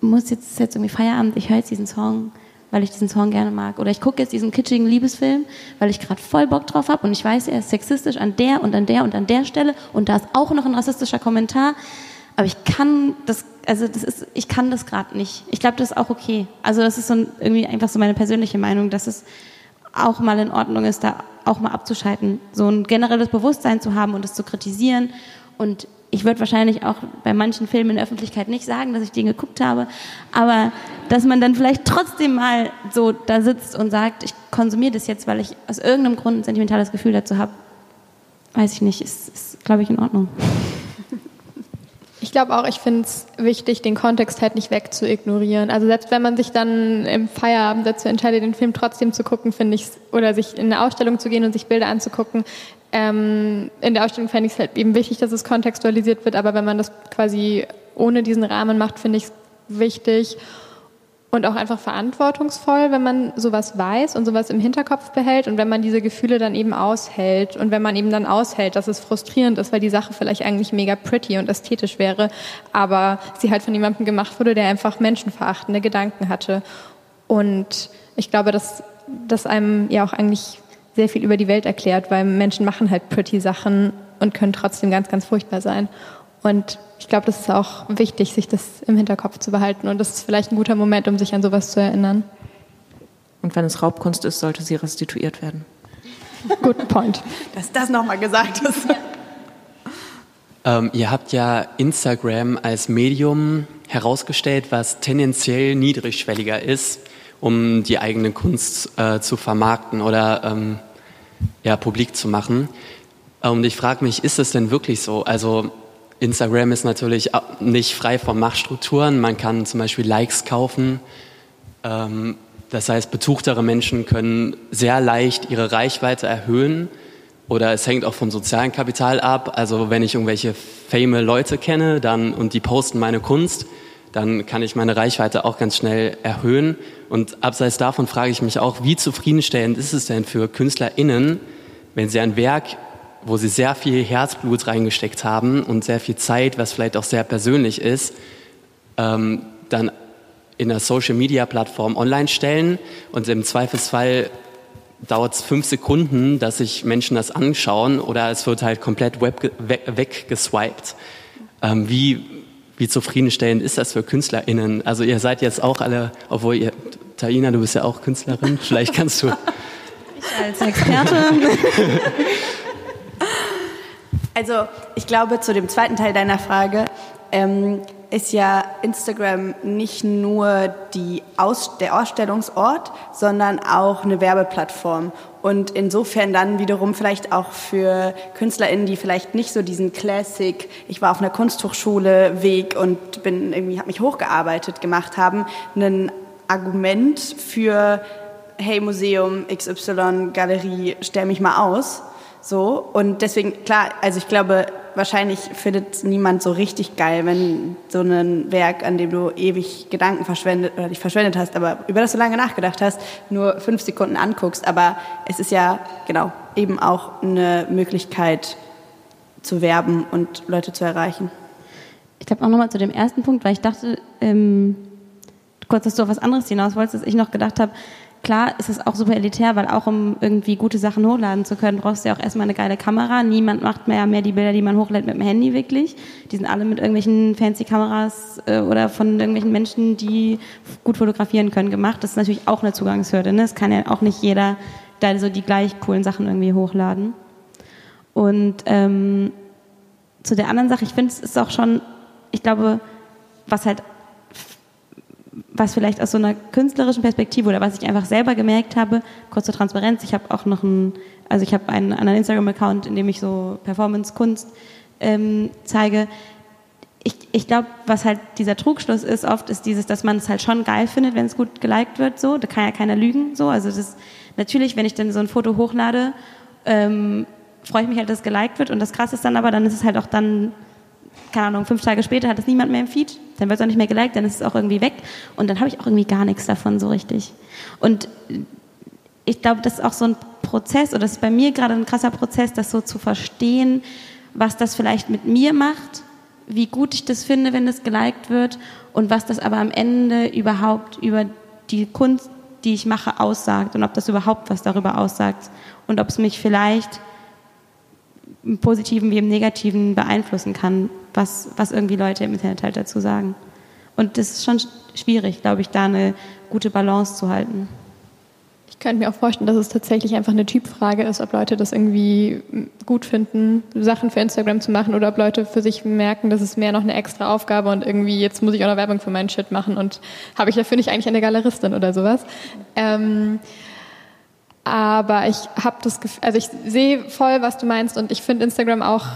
muss jetzt, jetzt irgendwie Feierabend, ich höre jetzt diesen Song, weil ich diesen Song gerne mag. Oder ich gucke jetzt diesen kitschigen Liebesfilm, weil ich gerade voll Bock drauf habe und ich weiß, er ist sexistisch an der und an der und an der Stelle und da ist auch noch ein rassistischer Kommentar. Aber ich kann das, also das ist, ich kann das gerade nicht. Ich glaube, das ist auch okay. Also das ist so ein, irgendwie einfach so meine persönliche Meinung, dass es auch mal in Ordnung ist, da auch mal abzuschalten, so ein generelles Bewusstsein zu haben und es zu kritisieren und ich würde wahrscheinlich auch bei manchen Filmen in der Öffentlichkeit nicht sagen, dass ich den geguckt habe, aber dass man dann vielleicht trotzdem mal so da sitzt und sagt, ich konsumiere das jetzt, weil ich aus irgendeinem Grund ein sentimentales Gefühl dazu habe, weiß ich nicht, ist, ist glaube ich, in Ordnung. Ich glaube auch, ich finde es wichtig, den Kontext halt nicht wegzuignorieren. Also selbst wenn man sich dann im Feierabend dazu entscheidet, den Film trotzdem zu gucken, finde ich oder sich in eine Ausstellung zu gehen und sich Bilder anzugucken, ähm, in der Ausstellung fände ich es halt eben wichtig, dass es kontextualisiert wird, aber wenn man das quasi ohne diesen Rahmen macht, finde ich es wichtig und auch einfach verantwortungsvoll, wenn man sowas weiß und sowas im Hinterkopf behält und wenn man diese Gefühle dann eben aushält und wenn man eben dann aushält, dass es frustrierend ist, weil die Sache vielleicht eigentlich mega pretty und ästhetisch wäre, aber sie halt von jemandem gemacht wurde, der einfach menschenverachtende Gedanken hatte. Und ich glaube, dass das einem ja auch eigentlich sehr viel über die Welt erklärt, weil Menschen machen halt pretty Sachen und können trotzdem ganz, ganz furchtbar sein. Und ich glaube, das ist auch wichtig, sich das im Hinterkopf zu behalten. Und das ist vielleicht ein guter Moment, um sich an sowas zu erinnern. Und wenn es Raubkunst ist, sollte sie restituiert werden. Good point. Dass das nochmal gesagt ist. Ähm, ihr habt ja Instagram als Medium herausgestellt, was tendenziell niedrigschwelliger ist, um die eigene Kunst äh, zu vermarkten oder ähm, ja, publik zu machen. Und ich frage mich, ist es denn wirklich so? Also Instagram ist natürlich nicht frei von Machtstrukturen. Man kann zum Beispiel Likes kaufen. Ähm, das heißt, betuchtere Menschen können sehr leicht ihre Reichweite erhöhen oder es hängt auch vom sozialen Kapital ab. Also wenn ich irgendwelche fame Leute kenne dann, und die posten meine Kunst, dann kann ich meine Reichweite auch ganz schnell erhöhen. Und abseits davon frage ich mich auch, wie zufriedenstellend ist es denn für KünstlerInnen, wenn sie ein Werk, wo sie sehr viel Herzblut reingesteckt haben und sehr viel Zeit, was vielleicht auch sehr persönlich ist, ähm, dann in einer Social-Media-Plattform online stellen und im Zweifelsfall dauert es fünf Sekunden, dass sich Menschen das anschauen oder es wird halt komplett weggeswiped. Ähm, wie, wie zufriedenstellend ist das für KünstlerInnen? Also ihr seid jetzt auch alle, obwohl ihr, Taina, du bist ja auch Künstlerin, vielleicht kannst du... Ich als Experte. also ich glaube, zu dem zweiten Teil deiner Frage, ähm, ist ja Instagram nicht nur die Aus der Ausstellungsort, sondern auch eine Werbeplattform. Und insofern dann wiederum vielleicht auch für KünstlerInnen, die vielleicht nicht so diesen Classic, ich war auf einer Kunsthochschule Weg und bin irgendwie, habe mich hochgearbeitet gemacht haben, ein Argument für hey Museum XY Galerie, stell mich mal aus. So und deswegen klar, also ich glaube, wahrscheinlich findet niemand so richtig geil, wenn so ein Werk, an dem du ewig Gedanken verschwendet oder nicht verschwendet hast, aber über das du lange nachgedacht hast, nur fünf Sekunden anguckst. Aber es ist ja genau eben auch eine Möglichkeit zu werben und Leute zu erreichen. Ich glaube auch nochmal zu dem ersten Punkt, weil ich dachte, ähm, kurz, dass du auf was anderes hinaus wolltest, dass ich noch gedacht habe, Klar ist es auch super elitär, weil auch um irgendwie gute Sachen hochladen zu können, brauchst du ja auch erstmal eine geile Kamera. Niemand macht mehr, mehr die Bilder, die man hochlädt mit dem Handy wirklich. Die sind alle mit irgendwelchen fancy Kameras äh, oder von irgendwelchen Menschen, die gut fotografieren können, gemacht. Das ist natürlich auch eine Zugangshürde. Ne? Es kann ja auch nicht jeder da so die gleich coolen Sachen irgendwie hochladen. Und ähm, zu der anderen Sache, ich finde, es ist auch schon, ich glaube, was halt was vielleicht aus so einer künstlerischen Perspektive oder was ich einfach selber gemerkt habe, kurze Transparenz, ich habe auch noch einen, also ich habe einen anderen Instagram-Account, in dem ich so Performance-Kunst ähm, zeige. Ich, ich glaube, was halt dieser Trugschluss ist oft, ist dieses, dass man es halt schon geil findet, wenn es gut geliked wird, so. Da kann ja keiner lügen, so. Also das, natürlich, wenn ich dann so ein Foto hochlade, ähm, freue ich mich halt, dass es geliked wird und das krass ist dann aber, dann ist es halt auch dann keine Ahnung, fünf Tage später hat es niemand mehr im Feed, dann wird es auch nicht mehr geliked, dann ist es auch irgendwie weg und dann habe ich auch irgendwie gar nichts davon so richtig. Und ich glaube, das ist auch so ein Prozess, oder das ist bei mir gerade ein krasser Prozess, das so zu verstehen, was das vielleicht mit mir macht, wie gut ich das finde, wenn das geliked wird und was das aber am Ende überhaupt über die Kunst, die ich mache, aussagt und ob das überhaupt was darüber aussagt und ob es mich vielleicht im Positiven wie im Negativen beeinflussen kann, was, was irgendwie Leute im Internet halt dazu sagen. Und das ist schon schwierig, glaube ich, da eine gute Balance zu halten. Ich könnte mir auch vorstellen, dass es tatsächlich einfach eine Typfrage ist, ob Leute das irgendwie gut finden, Sachen für Instagram zu machen oder ob Leute für sich merken, das ist mehr noch eine extra Aufgabe und irgendwie jetzt muss ich auch noch Werbung für meinen Shit machen und habe ich dafür nicht eigentlich eine Galeristin oder sowas. Ähm, aber ich habe das Gefühl, also ich sehe voll, was du meinst und ich finde Instagram auch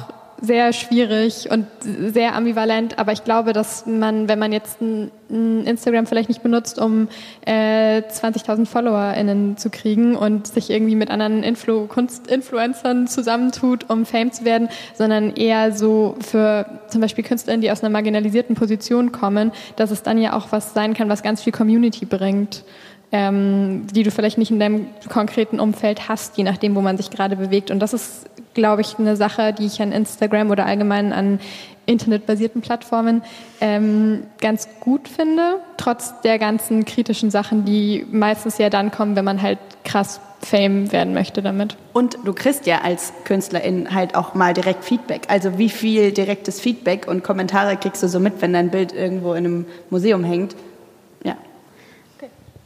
sehr schwierig und sehr ambivalent, aber ich glaube, dass man, wenn man jetzt ein, Instagram vielleicht nicht benutzt, um äh, 20.000 FollowerInnen zu kriegen und sich irgendwie mit anderen Influ Kunstinfluencern zusammentut, um Fame zu werden, sondern eher so für zum Beispiel KünstlerInnen, die aus einer marginalisierten Position kommen, dass es dann ja auch was sein kann, was ganz viel Community bringt ähm, die du vielleicht nicht in deinem konkreten Umfeld hast, je nachdem, wo man sich gerade bewegt. Und das ist, glaube ich, eine Sache, die ich an Instagram oder allgemein an internetbasierten Plattformen ähm, ganz gut finde, trotz der ganzen kritischen Sachen, die meistens ja dann kommen, wenn man halt krass Fame werden möchte damit. Und du kriegst ja als Künstlerin halt auch mal direkt Feedback. Also wie viel direktes Feedback und Kommentare kriegst du so mit, wenn dein Bild irgendwo in einem Museum hängt?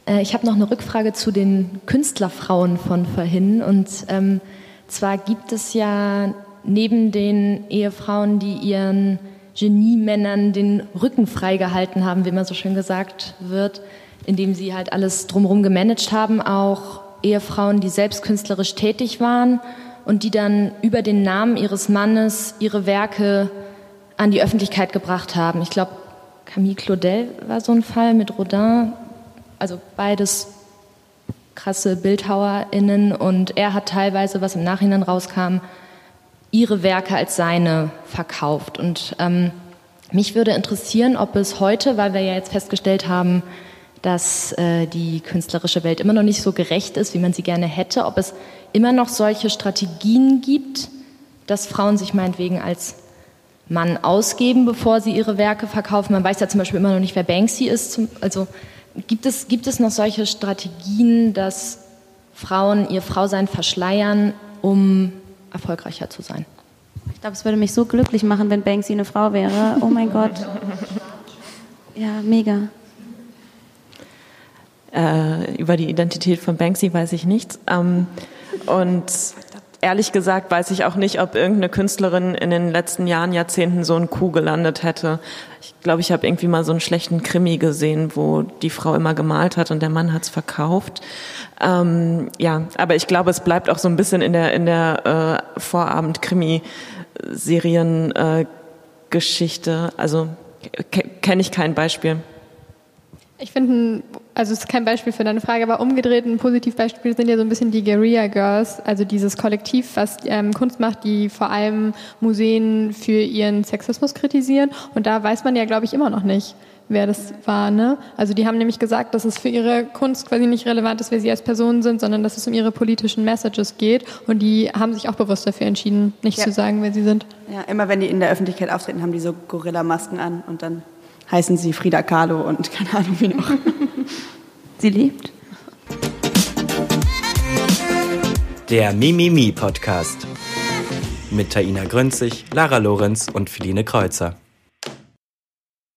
Äh, ich habe noch eine Rückfrage zu den Künstlerfrauen von vorhin. Und ähm, zwar gibt es ja neben den Ehefrauen, die ihren Geniemännern den Rücken freigehalten haben, wie immer so schön gesagt wird, indem sie halt alles drumherum gemanagt haben, auch Ehefrauen, die selbst künstlerisch tätig waren und die dann über den Namen ihres Mannes ihre Werke an die Öffentlichkeit gebracht haben. Ich glaube, Camille Claudel war so ein Fall mit Rodin, also beides krasse BildhauerInnen und er hat teilweise, was im Nachhinein rauskam, ihre Werke als seine verkauft. Und ähm, mich würde interessieren, ob es heute, weil wir ja jetzt festgestellt haben, dass äh, die künstlerische Welt immer noch nicht so gerecht ist, wie man sie gerne hätte, ob es immer noch solche Strategien gibt, dass Frauen sich meinetwegen als Mann ausgeben, bevor sie ihre Werke verkaufen. Man weiß ja zum Beispiel immer noch nicht, wer Banksy ist. Also gibt es, gibt es noch solche Strategien, dass Frauen ihr Frausein verschleiern, um erfolgreicher zu sein? Ich glaube, es würde mich so glücklich machen, wenn Banksy eine Frau wäre. Oh mein Gott. Ja, mega. Äh, über die Identität von Banksy weiß ich nichts. Ähm, und ehrlich gesagt weiß ich auch nicht, ob irgendeine Künstlerin in den letzten Jahren, Jahrzehnten so ein Coup gelandet hätte. Ich glaube, ich habe irgendwie mal so einen schlechten Krimi gesehen, wo die Frau immer gemalt hat und der Mann hat's verkauft. Ähm, ja, aber ich glaube, es bleibt auch so ein bisschen in der in der äh, Vorabend-Krimi-Serien-Geschichte. Äh, also kenne ich kein Beispiel. Ich finde, also es ist kein Beispiel für deine Frage, aber umgedreht ein Positivbeispiel sind ja so ein bisschen die Guerilla Girls, also dieses Kollektiv, was ähm, Kunst macht, die vor allem Museen für ihren Sexismus kritisieren. Und da weiß man ja, glaube ich, immer noch nicht, wer das war. Ne? Also die haben nämlich gesagt, dass es für ihre Kunst quasi nicht relevant ist, wer sie als Personen sind, sondern dass es um ihre politischen Messages geht. Und die haben sich auch bewusst dafür entschieden, nicht ja. zu sagen, wer sie sind. Ja, immer wenn die in der Öffentlichkeit auftreten, haben die so Gorilla-Masken an und dann heißen sie Frida Kahlo und keine Ahnung wie noch. sie lebt. Der Mimimi Podcast mit Taina Grünzig, Lara Lorenz und Feline Kreuzer.